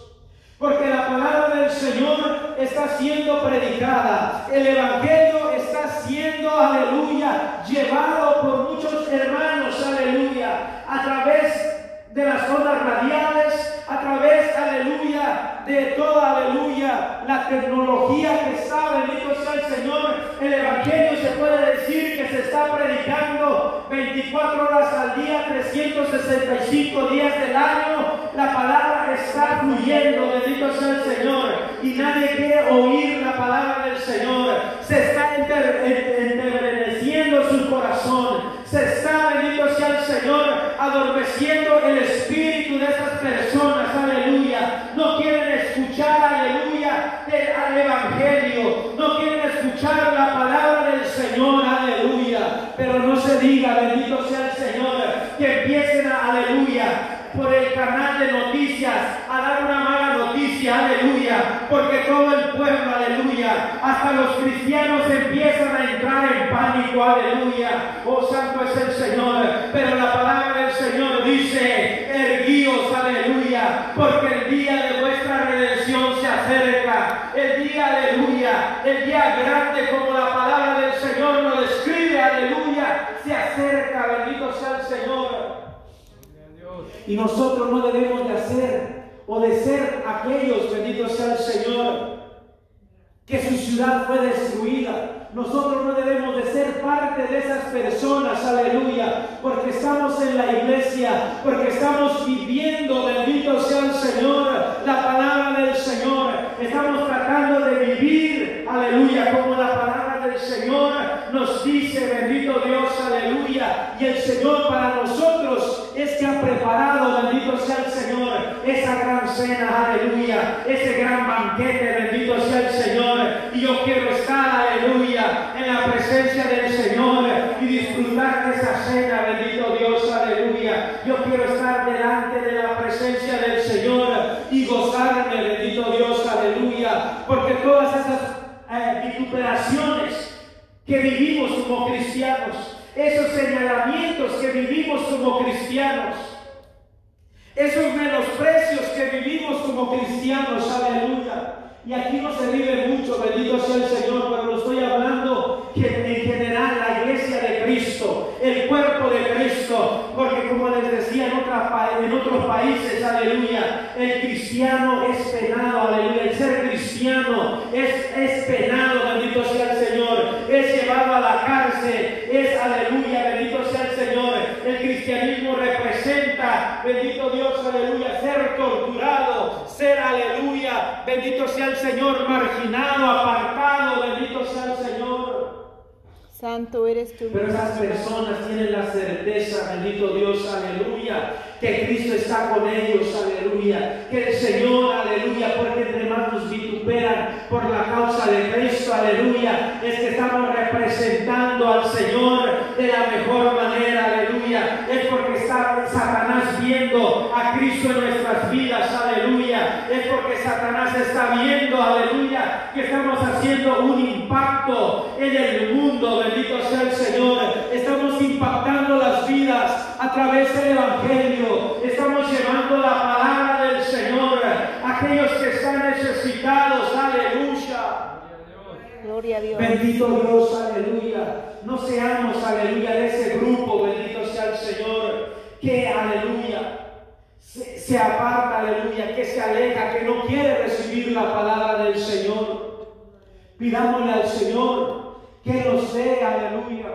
Porque la palabra del Señor está siendo predicada. El Evangelio está aleluya, llevado por muchos hermanos, aleluya, a través de las ondas radiales, a través, aleluya, de toda, aleluya, la tecnología que está, bendito sea el Señor. El Evangelio se puede decir que se está predicando 24 horas al día, 365 días del año. La palabra está fluyendo, bendito sea el Señor. Y nadie quiere oír la palabra del Señor. Se está enterneciendo su corazón. Se está, el Señor, adormeciendo el espíritu de esas personas, aleluya. No quieren escuchar, aleluya, al Evangelio. No quieren escuchar la palabra del Señor, aleluya. Pero no se diga, bendito sea el Señor, que aleluya, por el canal de noticias a dar una mala noticia, aleluya, porque todo el pueblo, aleluya, hasta los cristianos empiezan a entrar en pánico, aleluya, oh santo es el Señor, pero la palabra del Señor dice, erguíos, aleluya, porque el día de vuestra redención se acerca, el día, aleluya, el día grande como la palabra del Señor lo describe, aleluya, se acerca, bendito sea el Señor. Y nosotros no debemos de hacer o de ser aquellos, bendito sea el Señor, que su ciudad fue destruida. Nosotros no debemos de ser parte de esas personas, aleluya, porque estamos en la iglesia, porque estamos viviendo, bendito sea el Señor, la palabra del Señor. Estamos tratando de vivir, aleluya, como la palabra del Señor nos dice, bendito Dios, aleluya. Y el Señor para que ha preparado, bendito sea el Señor, esa gran cena, aleluya, ese gran banquete, bendito sea el Señor. Y yo quiero estar, aleluya, en la presencia del Señor y disfrutar de esa cena, bendito Dios, aleluya. Yo quiero estar delante de la presencia del Señor y gozarme, bendito Dios, aleluya, porque todas esas eh, vituperaciones que vivimos como cristianos, esos señalamientos que vivimos como cristianos, esos menosprecios que vivimos como cristianos, aleluya. Y aquí no se vive mucho, bendito sea el Señor, pero estoy hablando que en general la iglesia de Cristo, el cuerpo de Cristo, porque como les decía en, en otros países, aleluya, el cristiano es penado, aleluya, el ser cristiano es, es penado, bendito sea el Señor, es llevado a la cárcel, es, aleluya, bendito sea el Señor, el cristianismo representa, bendito Dios, aleluya, ser torturado, ser, aleluya, bendito sea el Señor, marginado, apartado, bendito sea el Señor. Santo eres tú. Pero esas personas tienen la certeza, bendito Dios, aleluya, que Cristo está con ellos, aleluya, que el Señor, aleluya, porque entre más nos vituperan por la causa de Cristo, aleluya, es que estamos representando al Señor de la mejor manera, aleluya, es porque está Satanás viendo a Cristo en nuestras vidas, porque Satanás está viendo, aleluya, que estamos haciendo un impacto en el mundo, bendito sea el Señor, estamos impactando las vidas a través del Evangelio, estamos llevando la palabra del Señor a aquellos que están necesitados, aleluya. Gloria a Dios. Bendito Dios, aleluya. No seamos, aleluya, de ese grupo, bendito sea el Señor, que, aleluya, se, aparta, aleluya, que se aleja, que no quiere recibir la palabra del Señor. Pidámosle al Señor que nos dé, aleluya,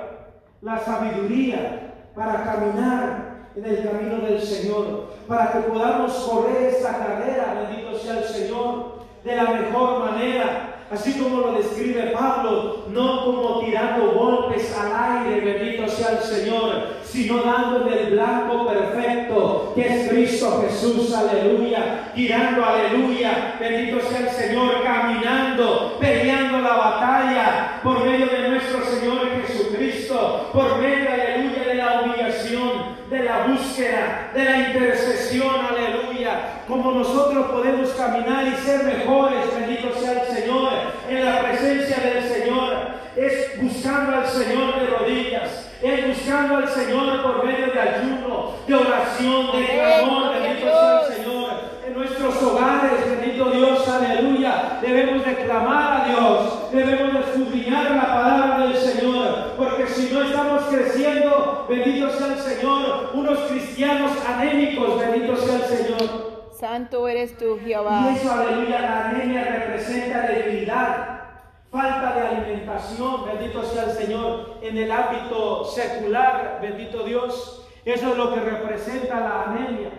la sabiduría para caminar en el camino del Señor, para que podamos correr esta carrera, bendito sea el Señor, de la mejor manera, Así como lo describe Pablo, no como tirando golpes al aire, bendito sea el Señor, sino dando el blanco perfecto, que es Cristo Jesús, aleluya, tirando, aleluya, bendito sea el Señor, caminando, peleando la batalla por medio de nuestro Señor Jesucristo, por medio, aleluya, de la humillación, de la búsqueda, de la intercesión, aleluya, como nosotros podemos caminar y ser mejores, bendito sea el Señor, en la presencia del Señor, es buscando al Señor de rodillas, es buscando al Señor por medio de ayuno, de oración, de clamor, bendito sea el Señor. En nuestros hogares, bendito Dios, aleluya, debemos de clamar a Dios, debemos de escudriñar la palabra del Señor, porque si no estamos creciendo, bendito sea el Señor, unos cristianos anémicos, bendito sea el Señor. Santo eres tú, Jehová. Y eso, aleluya, la anemia representa debilidad, falta de alimentación, bendito sea el Señor, en el ámbito secular, bendito Dios. Eso es lo que representa la anemia,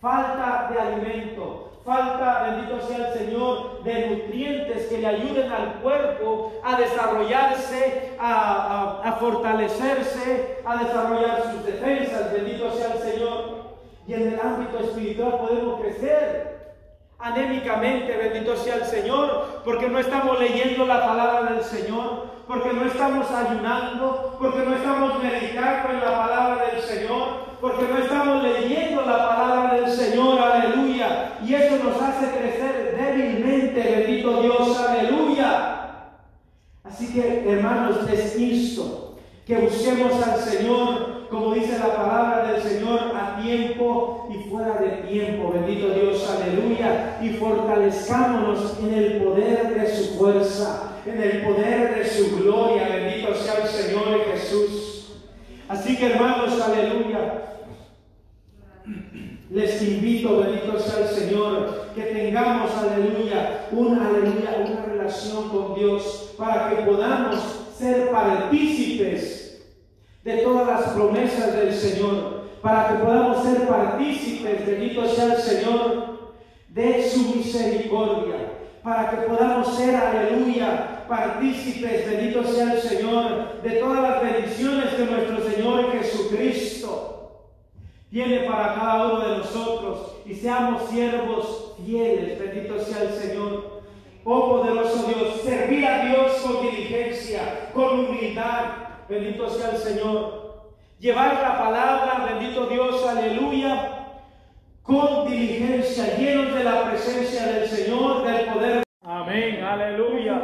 falta de alimento, falta, bendito sea el Señor, de nutrientes que le ayuden al cuerpo a desarrollarse, a, a fortalecerse, a desarrollar sus defensas, bendito sea el Señor. Y en el ámbito espiritual podemos crecer anémicamente, bendito sea el Señor, porque no estamos leyendo la palabra del Señor, porque no estamos ayunando, porque no estamos meditando en la palabra del Señor, porque no estamos leyendo la palabra del Señor, aleluya. Y eso nos hace crecer débilmente, bendito Dios, aleluya. Así que, hermanos, les insto que busquemos al Señor como dice la palabra del Señor, a tiempo y fuera de tiempo. Bendito Dios, aleluya. Y fortalezcámonos en el poder de su fuerza, en el poder de su gloria. Bendito sea el Señor Jesús. Así que hermanos, aleluya. Les invito, bendito sea el Señor, que tengamos, aleluya, una, aleluya, una relación con Dios para que podamos ser partícipes de todas las promesas del Señor, para que podamos ser partícipes, bendito sea el Señor, de su misericordia, para que podamos ser, aleluya, partícipes, bendito sea el Señor, de todas las bendiciones que nuestro Señor Jesucristo tiene para cada uno de nosotros y seamos siervos fieles, bendito sea el Señor. Oh poderoso Dios, servir a Dios con diligencia, con humildad, bendito sea el Señor. Llevar la palabra, bendito Dios, aleluya, con diligencia, llenos de la presencia del Señor, del poder. Amén, aleluya.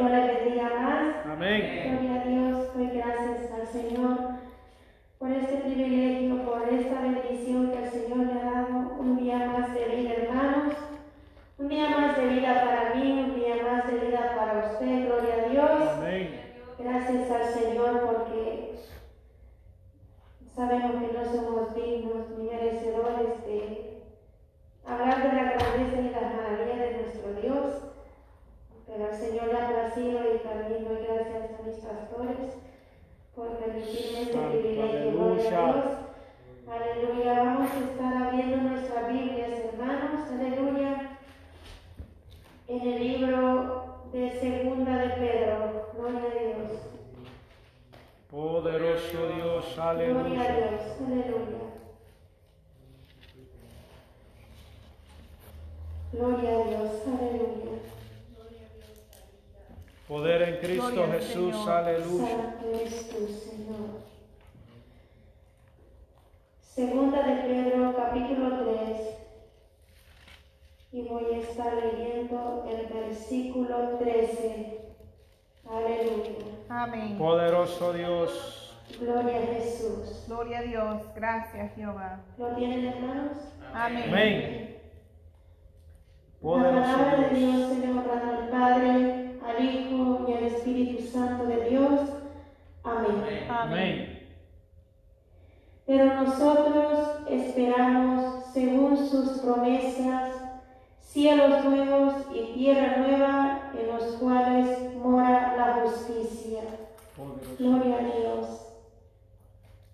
Amén. Gloria a Dios, doy gracias al Señor por este privilegio, por esta bendición que el Señor le ha dado, un día más de vida, hermanos, un día más de vida para mí, un día más de vida para usted, gloria a Dios. Amén. Gracias al Señor porque sabemos que no somos dignos ni merecedores de hablar de la grandeza y la maravilla de nuestro Dios, pero al Señor le ha placido y también doy gracias a mis pastores por permitirme este privilegio. Gloria a Dios. Aleluya. Vamos a estar abriendo nuestras Biblias, hermanos. Aleluya. En el libro de Segunda de Pedro. Gloria a Dios. Poderoso Dios, aleluya. Gloria a Dios, aleluya. Gloria a Dios, aleluya. Poder en Cristo Gloria al Jesús, Señor. aleluya. Santo eres tú, Señor. Segunda de Pedro, capítulo 3. Y voy a estar leyendo el versículo 13. Aleluya. Amén. Poderoso Dios. Gloria a Jesús. Gloria a Dios. Gracias, Jehová. ¿Lo tienen, hermanos? Amén. Amén. La Poderoso palabra de Dios. Dios se le honra al Padre, al Hijo y al Espíritu Santo de Dios. Amén. Amén. Amén. Pero nosotros esperamos, según sus promesas, cielos nuevos y tierra nueva en los cuales mora la justicia. Poderoso. Gloria a Dios.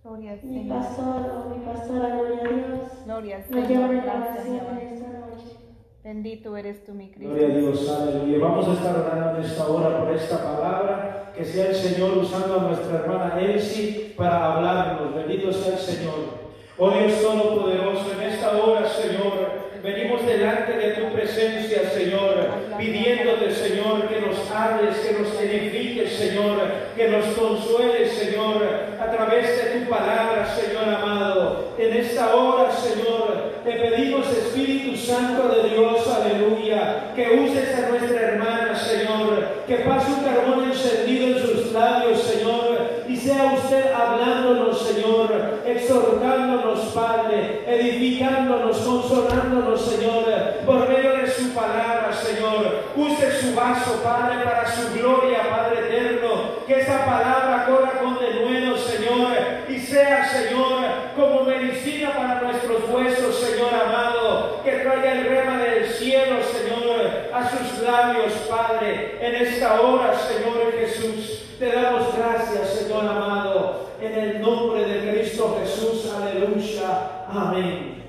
Gloria al Mi Señor. pastor o mi pastora, gloria a Dios, Gloria al nos lleva Señor. en la Gracias, oración Jehová. en esta noche. Te Bendito eres Gloria a Dios, aleluya. Vamos a estar orando en esta hora por esta palabra. Que sea el Señor usando a nuestra hermana Elsie para hablarnos. Bendito sea el Señor. Oh Dios Todopoderoso, en esta hora, Señor, venimos delante de tu presencia, Señor, pidiéndote, Señor, que nos hables, que nos edifiques, Señor, que nos consueles, Señor, a través de tu palabra, Señor amado. En esta hora, Señor, te pedimos, Espíritu Santo Dios, aleluya, que uses a nuestra hermana, Señor, que pase un carbón encendido en sus labios, Señor, y sea usted hablándonos, Señor, exhortándonos, Padre, edificándonos, consolándonos, Señor, por medio de su palabra, Señor. Use su vaso, Padre, para su gloria, Padre eterno, que esa palabra corra con denuedo, Señor, y sea, Señor, como medicina para nuestros huesos, Señor amado, que traiga el rema del cielo, Señor, a sus labios, Padre, en esta hora, Señor Jesús. Te damos gracias, Señor amado, en el nombre de Cristo Jesús. Aleluya. Amén.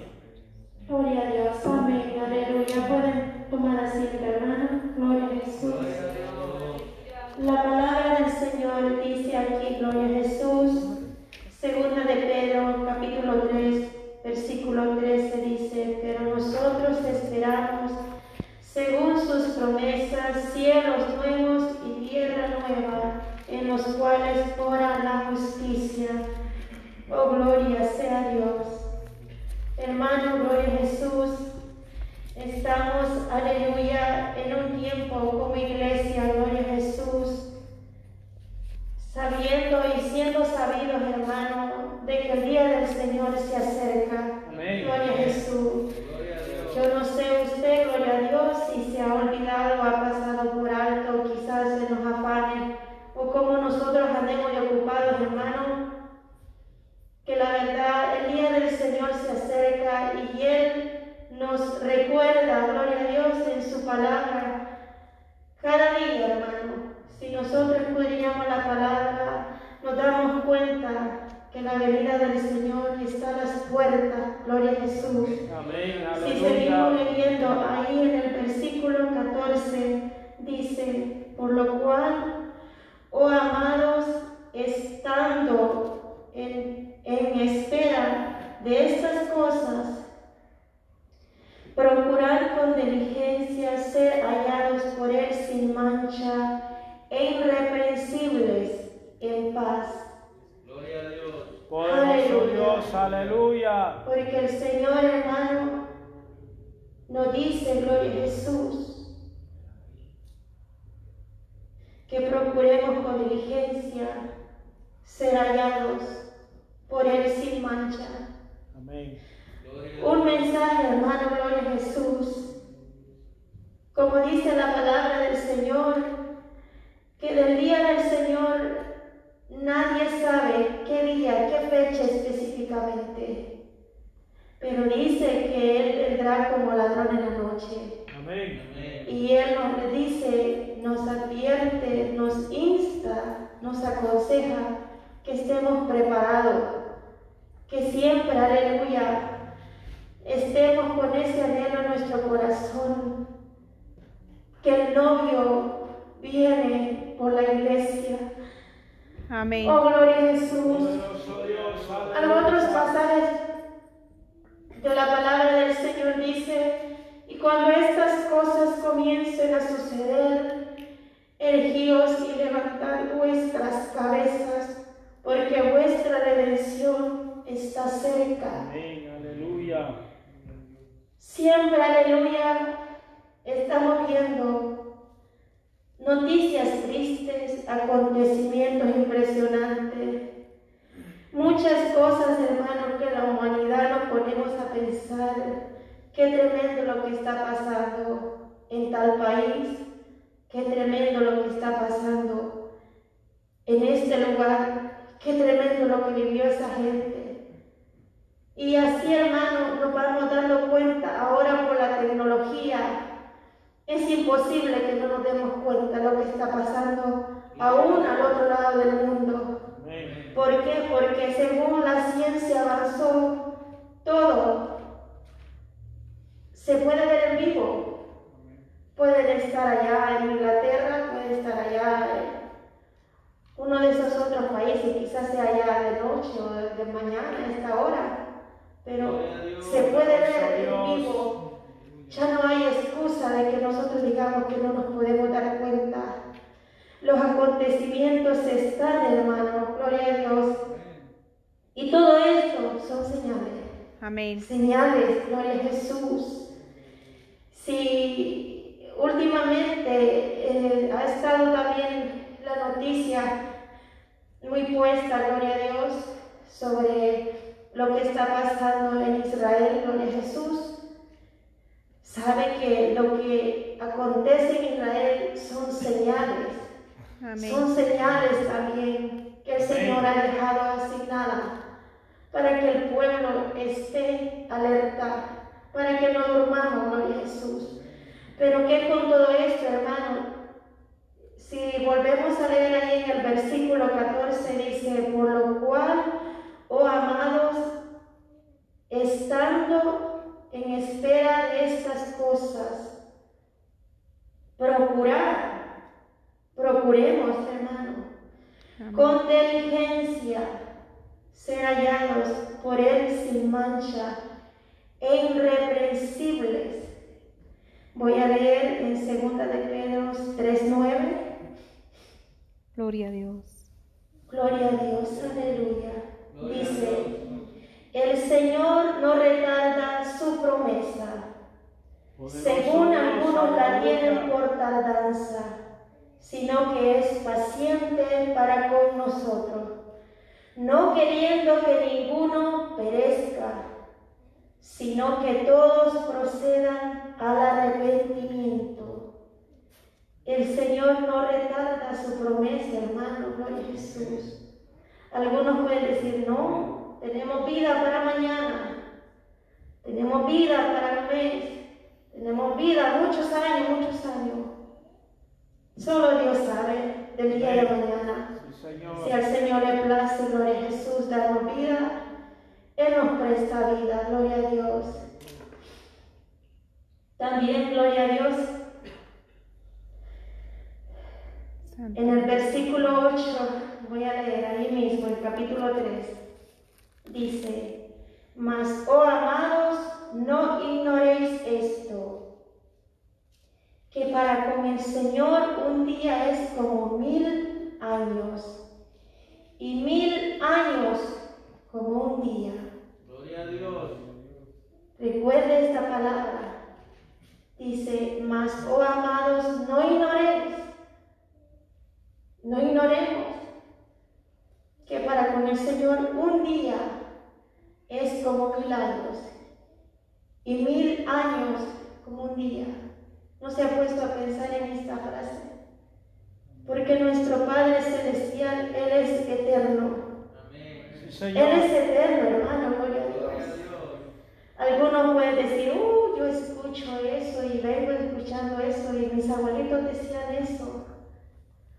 Gloria a Dios. Amén. Aleluya. Pueden tomar asiento, hermano. Gloria a Jesús. La palabra del Señor dice aquí, Gloria a Jesús. Segunda de Pedro, capítulo 3, versículo 13 dice, pero nosotros esperamos, según sus promesas, cielos nuevos y tierra nueva en los cuales ora la justicia. Oh, gloria sea Dios. Hermano, gloria a Jesús. Estamos, aleluya, en un tiempo como iglesia, gloria a Jesús, sabiendo y siendo sabidos, hermano, de que el día del Señor se acerca. Gloria a Jesús. Yo no sé usted, gloria a Dios, si se ha olvidado, ha pasado por alto, quizás se nos afane o como nosotros andemos ocupados, hermano, que la verdad, el día del Señor se acerca y Él nos recuerda, gloria a Dios, en su palabra, cada día, hermano. Si nosotros escudriñamos la palabra, nos damos cuenta que la venida del Señor está a las puertas, gloria a Jesús. Amén, si seguimos leyendo ahí en el versículo 14, dice, por lo cual Oh amados, estando en, espera de estas cosas, procurar con diligencia ser hallados por Él sin mancha e irreprensibles en paz. Gloria a Dios. aleluya. Dios, aleluya. Porque el Señor hermano nos dice, gloria a Jesús, que procuremos con diligencia ser hallados por Él sin mancha. Amén. Un mensaje, hermano, gloria a Jesús. Como dice la palabra del Señor, que del día del Señor nadie sabe qué día, qué fecha específicamente. Pero dice que Él vendrá como ladrón en la noche. Amén. Y Él nos dice, nos advierte, nos insta, nos aconseja que estemos preparados, que siempre, aleluya, estemos con ese anhelo en nuestro corazón, que el novio viene por la iglesia. Amén. Oh, gloria a Jesús. Algunos otros pasajes de la palabra del Señor dice, y cuando estas cosas comiencen a suceder, ergíos y levantad vuestras cabezas, porque vuestra redención está cerca. Amén, aleluya. Siempre, aleluya, estamos viendo noticias tristes, acontecimientos impresionantes, muchas cosas, hermanos, que la humanidad nos ponemos a pensar Qué tremendo lo que está pasando en tal país. Qué tremendo lo que está pasando en este lugar. Qué tremendo lo que vivió esa gente. Y así, hermano, nos vamos dando cuenta ahora por la tecnología. Es imposible que no nos demos cuenta de lo que está pasando aún al otro lado del mundo. ¿Por qué? Porque según la ciencia avanzó, todo se puede ver en vivo. Pueden estar allá en Inglaterra, pueden estar allá en uno de esos otros países, quizás sea allá de noche o de mañana a esta hora, pero se puede ver en vivo. Ya no hay excusa de que nosotros digamos que no nos podemos dar cuenta. Los acontecimientos están, hermano, gloria a Dios. Y todo esto son señales. Amén. Señales, gloria a Jesús. Si últimamente eh, ha estado también la noticia muy puesta, gloria a Dios, sobre lo que está pasando en Israel, gloria a Jesús. Sabe que lo que acontece en Israel son señales. Son señales también que el Señor ha dejado asignadas para que el pueblo esté alerta, para que no durmamos, gloria a Jesús. Pero que con todo esto, hermano, si volvemos a leer ahí en el versículo 14, dice, por lo cual, oh amados, estando en espera de estas cosas, procurar, procuremos, hermano, con diligencia ser hallados por Él sin mancha e irreprensibles. Voy a leer en 2 de Pedro 3.9. Gloria a Dios. Gloria a Dios, aleluya. Dice, el Señor no retarda su promesa, según algunos la tienen por tardanza, sino que es paciente para con nosotros, no queriendo que ninguno perezca, sino que todos procedan al arrepentimiento. El Señor no retarda su promesa, hermano, gloria a Jesús. Algunos pueden decir, no, tenemos vida para mañana, tenemos vida para el mes, tenemos vida muchos años, muchos años. Solo Dios sabe del día de mañana. si al Señor le place, gloria a Jesús, darnos vida, Él nos presta vida, gloria a Dios. También, gloria a Dios, En el versículo 8, voy a leer ahí mismo, el capítulo 3, dice, mas, oh amados, no ignoréis esto, que para con el Señor un día es como mil años, y mil años como un día. Gloria a Dios. Recuerde esta palabra. Dice, mas, oh amados, no ignoréis no ignoremos que para con el Señor un día es como mil años y mil años como un día. ¿No se ha puesto a pensar en esta frase? Porque nuestro Padre Celestial, Él es eterno. Él es eterno, hermano, gloria a Dios. Algunos pueden decir, uh, yo escucho eso y vengo escuchando eso y mis abuelitos decían eso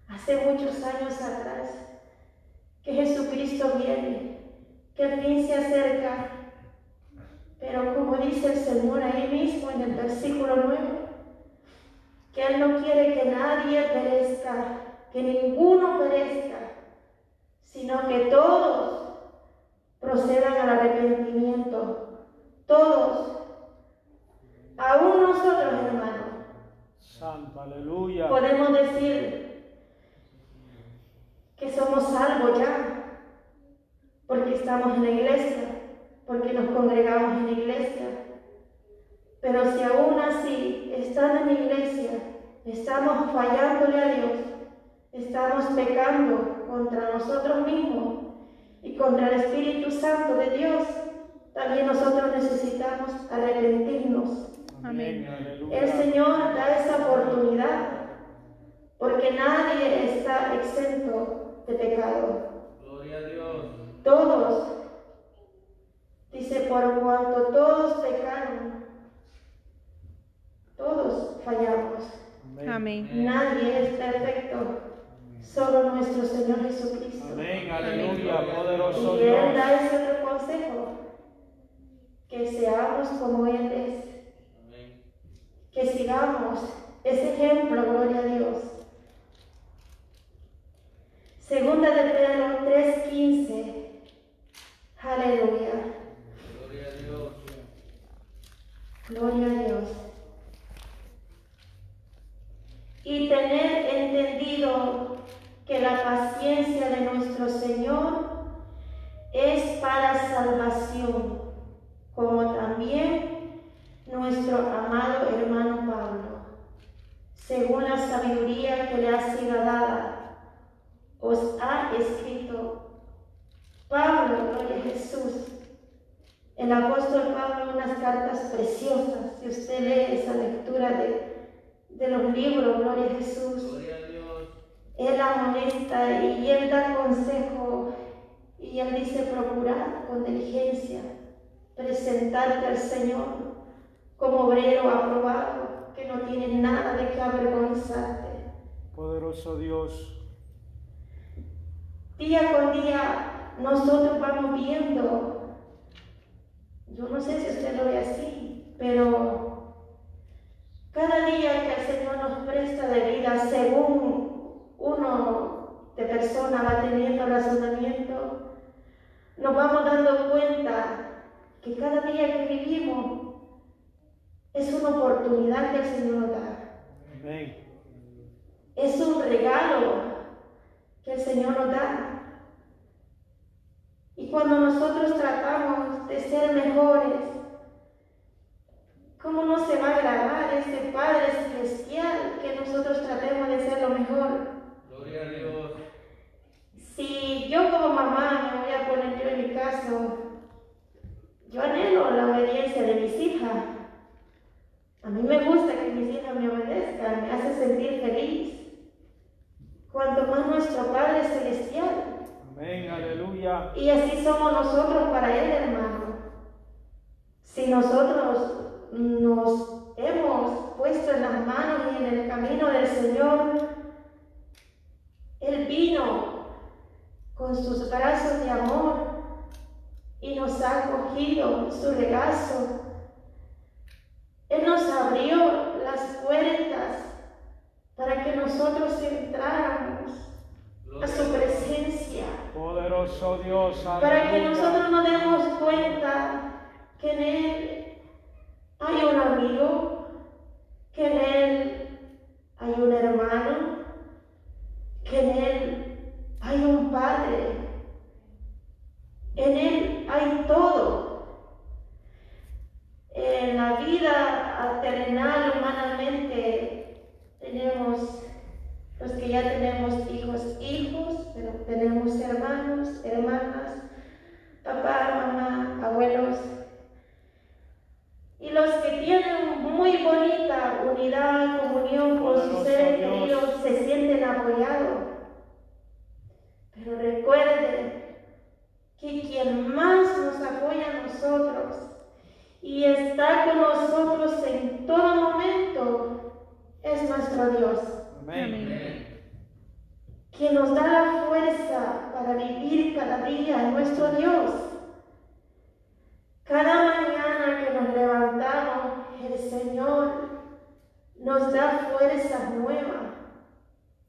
hace muchos años atrás, que Jesucristo viene, que el fin se acerca. Pero como dice el Señor ahí mismo en el versículo 9, que Él no quiere que nadie perezca, que ninguno perezca, sino que todos procedan al arrepentimiento. Todos. Aún nosotros, hermanos. Santo, aleluya. Podemos decir, que somos salvos ya, porque estamos en la iglesia, porque nos congregamos en la iglesia. Pero si aún así, estando en la iglesia, estamos fallándole a Dios, estamos pecando contra nosotros mismos y contra el Espíritu Santo de Dios, también nosotros necesitamos arrepentirnos. Amén. El Señor da esa oportunidad, porque nadie está exento de pecado. Gloria a Dios. Todos. Dice, por cuanto todos pecaron, todos fallamos. Amén. Nadie es perfecto, solo nuestro Señor Jesucristo. Amén, aleluya, poderoso y Él da ese otro consejo, que seamos como Él es, que sigamos ese ejemplo, gloria a Dios. Segunda de Pedro 3:15. Aleluya. Gloria a Dios. Gloria a Dios. Y tener entendido que la paciencia de nuestro Señor es para salvación, como también nuestro amado hermano Pablo, según la sabiduría que le ha sido dada, os ha escrito Pablo, gloria a Jesús, el apóstol Pablo, unas cartas preciosas, si usted lee esa lectura de, de los libros, gloria a Jesús, gloria a Dios. él amonesta y él da consejo y él dice procurar con diligencia presentarte al Señor como obrero aprobado, que no tiene nada de qué avergonzarte. Poderoso Dios. Día con día nosotros vamos viendo, yo no sé si usted lo ve así, pero cada día que el Señor nos presta de vida según uno de persona va teniendo razonamiento, nos vamos dando cuenta que cada día que vivimos es una oportunidad que el Señor da. Es un regalo que el Señor nos da. Y cuando nosotros tratamos de ser mejores, ¿cómo no se va a agradar ese Padre celestial que nosotros tratemos de ser lo mejor? Gloria a Dios. Si yo como mamá me voy a poner yo en mi caso, yo anhelo la obediencia de mis hijas. A mí me gusta que mis hijas me obedezcan, me hace sentir feliz. Cuanto más nuestro Padre Celestial. Amén, aleluya. Y así somos nosotros para Él, hermano. Si nosotros nos hemos puesto en las manos y en el camino del Señor, Él vino con sus brazos de amor y nos ha acogido su regazo. Él nos abrió las puertas para que nosotros entráramos a su presencia. Poderoso Dios. Para que nosotros nos demos cuenta que en Él hay un amigo, que en Él hay un hermano, que en Él hay un Padre. En Él hay todo. En la vida terrenal humanamente tenemos los que ya tenemos hijos, hijos, pero tenemos hermanos, hermanas, papá, mamá, abuelos. Los que tienen muy bonita unidad, comunión con sus seres queridos, se sienten apoyados. Pero recuerden que quien más nos apoya a nosotros y está con nosotros en todo momento es nuestro Dios. Amén. Que nos da la fuerza para vivir cada día en nuestro Dios. Cada mañana que nos levantamos, el Señor nos da fuerzas nuevas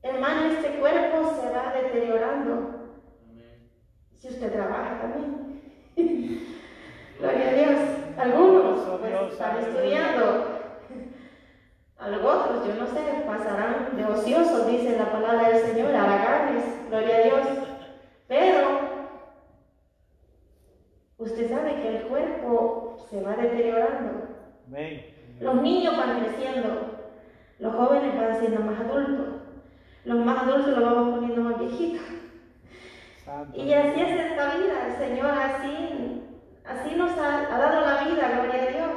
Hermano, este cuerpo se va deteriorando. Si usted trabaja también. [laughs] Gloria a Dios. Algunos pues, están estudiando. Algunos otros, yo no sé, pasarán de ociosos, dice la palabra del Señor, haraganes. Gloria a Dios. Pero usted sabe que el cuerpo se va deteriorando. Los niños van creciendo. Los jóvenes van siendo más adultos. Los más adultos los vamos poniendo más viejitos. Y así es esta vida, el Señor así, así nos ha, dado la vida, gloria a Dios.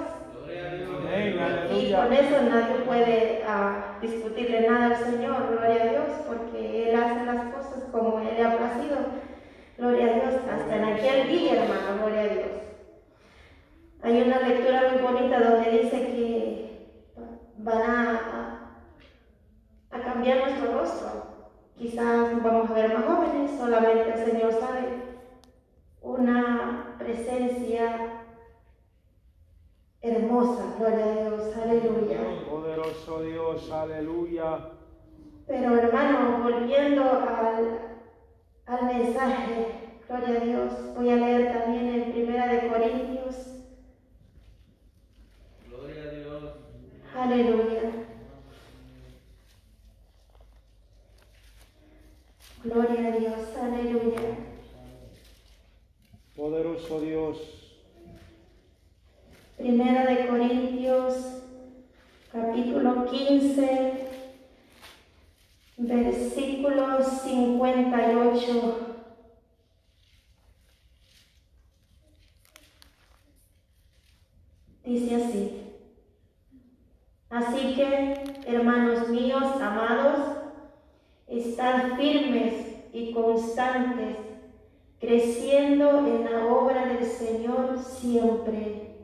y con eso nadie puede uh, discutirle nada al Señor, gloria a Dios, porque Él hace las cosas como Él le ha placido. Gloria a Dios, hasta en aquel día, hermano, gloria a Dios. Hay una lectura muy bonita donde dice que van a a cambiar nuestro rostro. Quizás vamos a ver más jóvenes, solamente el Señor sabe. Una presencia hermosa, gloria a Dios, aleluya. Poderoso Dios, aleluya. Pero hermano, volviendo al, al mensaje, gloria a Dios, voy a leer también en Primera de Corintios. Gloria a Dios. Aleluya. Gloria a Dios, aleluya. Poderoso Dios. Primera de Corintios, capítulo 15, versículo 58. Dice así. Así que, hermanos míos, amados, están firmes y constantes, creciendo en la obra del Señor siempre,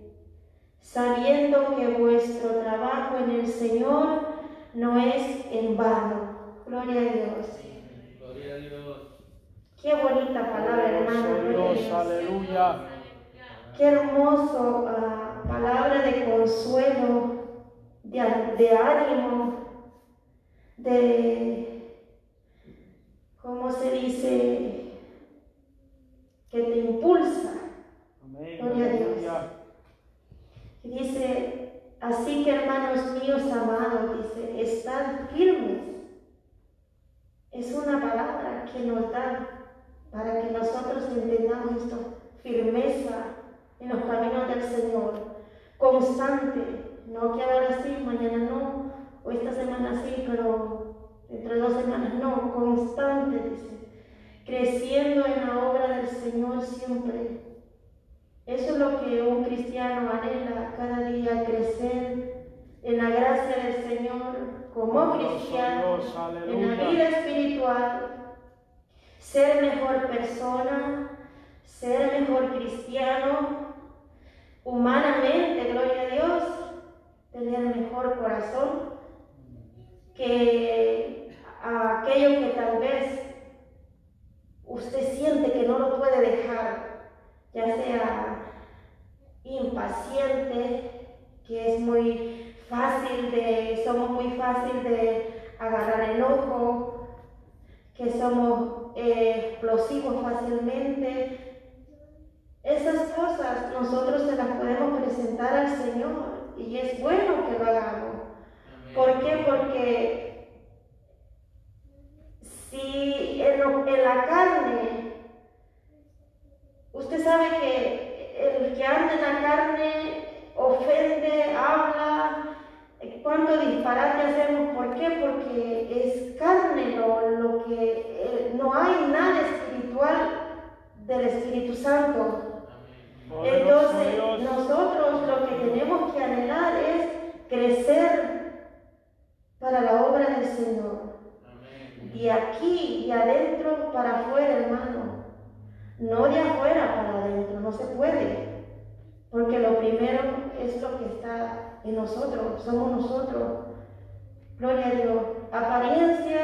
sabiendo que vuestro trabajo en el Señor no es en vano. Gloria a Dios. Gloria a Dios. Qué bonita palabra, hermano. Dios. aleluya. Qué hermoso ah, palabra de consuelo, de, de ánimo, de, ¿cómo se dice? Que te impulsa. Amén, Gloria a Dios. Y dice, así que hermanos míos amados, dice, están firmes. Es una palabra que nos da para que nosotros entendamos esto, firmeza en los caminos del Señor, constante, no que ahora sí, mañana no, o esta semana sí, pero dentro de dos semanas no, constante, dice, creciendo en la obra del Señor siempre. Eso es lo que un cristiano anhela cada día, crecer en la gracia del Señor como cristiano, en la vida espiritual, ser mejor persona, ser mejor cristiano, humanamente, gloria a Dios, tener mejor corazón que aquello que tal vez usted siente que no lo puede dejar, ya sea impaciente, que es muy fácil de, somos muy fácil de agarrar enojo, que somos eh, explosivos fácilmente. Esas cosas nosotros se las podemos presentar al Señor y es bueno que lo hagamos. ¿Por qué? Porque si en, lo- en la carne, usted sabe que el que anda en la carne ofende, habla, cuánto disparate hacemos, ¿por qué? Porque es carne lo, lo que eh, no hay nada espiritual del Espíritu Santo. Entonces, nosotros lo que tenemos que anhelar es crecer para la obra del Señor. De aquí, de adentro para afuera, hermano. No de afuera para adentro, no se puede. Porque lo primero es lo que está en nosotros, somos nosotros. Gloria a Dios. Apariencia,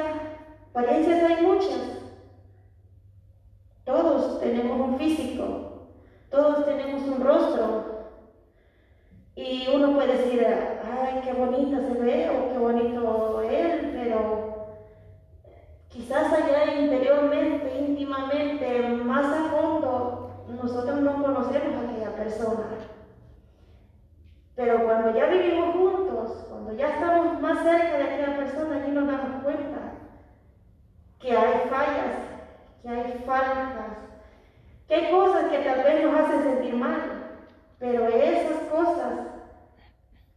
apariencias hay muchas. Todos tenemos un físico, todos tenemos un rostro. Y uno puede decir, ay, qué bonita se ve o qué bonito él, pero quizás allá interiormente, íntimamente, más a fondo, nosotros no conocemos a aquella persona. Pero cuando ya vivimos juntos, cuando ya estamos más cerca de aquella persona, allí nos damos cuenta que hay fallas, que hay faltas, que hay cosas que tal vez nos hacen sentir mal, pero esas cosas,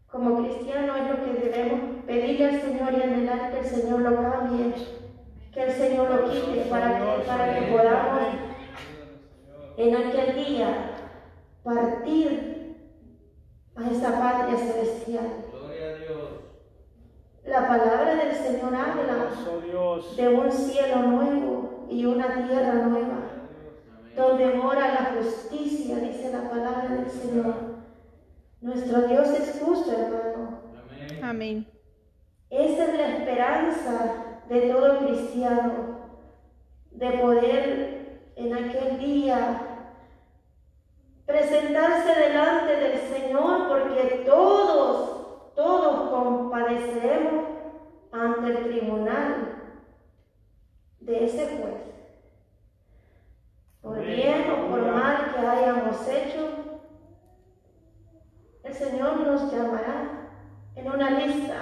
como cristianos, es lo que debemos pedirle al Señor y anhelar que el Señor lo cambie, que el Señor lo quite para que, para que podamos en aquel día partir a esa patria celestial. La palabra del Señor habla de un cielo nuevo y una tierra nueva. Donde mora la justicia, dice la palabra del Señor. Nuestro Dios es justo, hermano. Amén. Amén. Esa es la esperanza de todo cristiano, de poder en aquel día presentarse delante del Señor porque todos, todos compadeceremos ante el tribunal de ese juez. Por bien o por mal que hayamos hecho, el Señor nos llamará en una lista.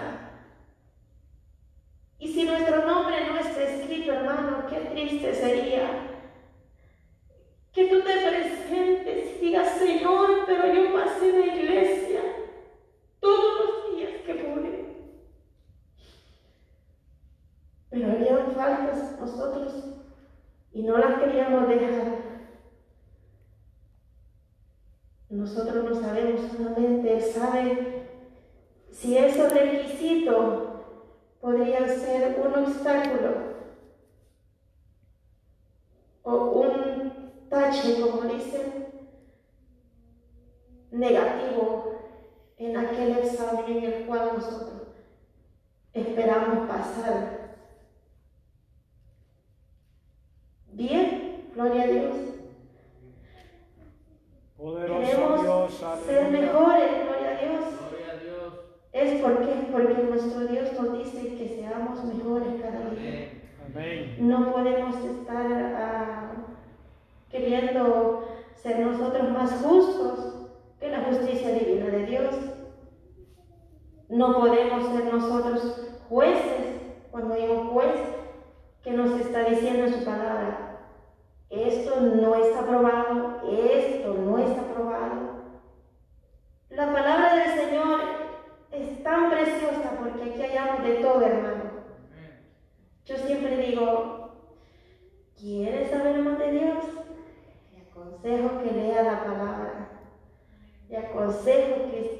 Y si nuestro nombre no está escrito, hermano, qué triste sería que tú te presentes y digas, Señor, pero yo pasé la iglesia todos los días que pude. Pero habían faltas nosotros y no las queríamos dejar. Nosotros no sabemos solamente, Él sabe si esos requisitos podrían ser un obstáculo o un tache, como dicen, negativo en aquel examen en el cual nosotros esperamos pasar. Bien, gloria a Dios. Poderoso Queremos Dios, ser mejores, gloria a Dios. Gloria a Dios. Es porque, porque nuestro Dios nos dice que seamos mejores cada día. Amén. Amén. No podemos estar ah, queriendo ser nosotros más justos que la justicia divina de Dios. No podemos ser nosotros jueces cuando hay un juez que nos está diciendo en su palabra, esto no está aprobado, esto no está aprobado. La palabra del Señor es tan preciosa porque aquí hallamos de todo, hermano. Yo siempre digo, ¿quieres saber más de Dios? Le aconsejo que lea la palabra. Le aconsejo que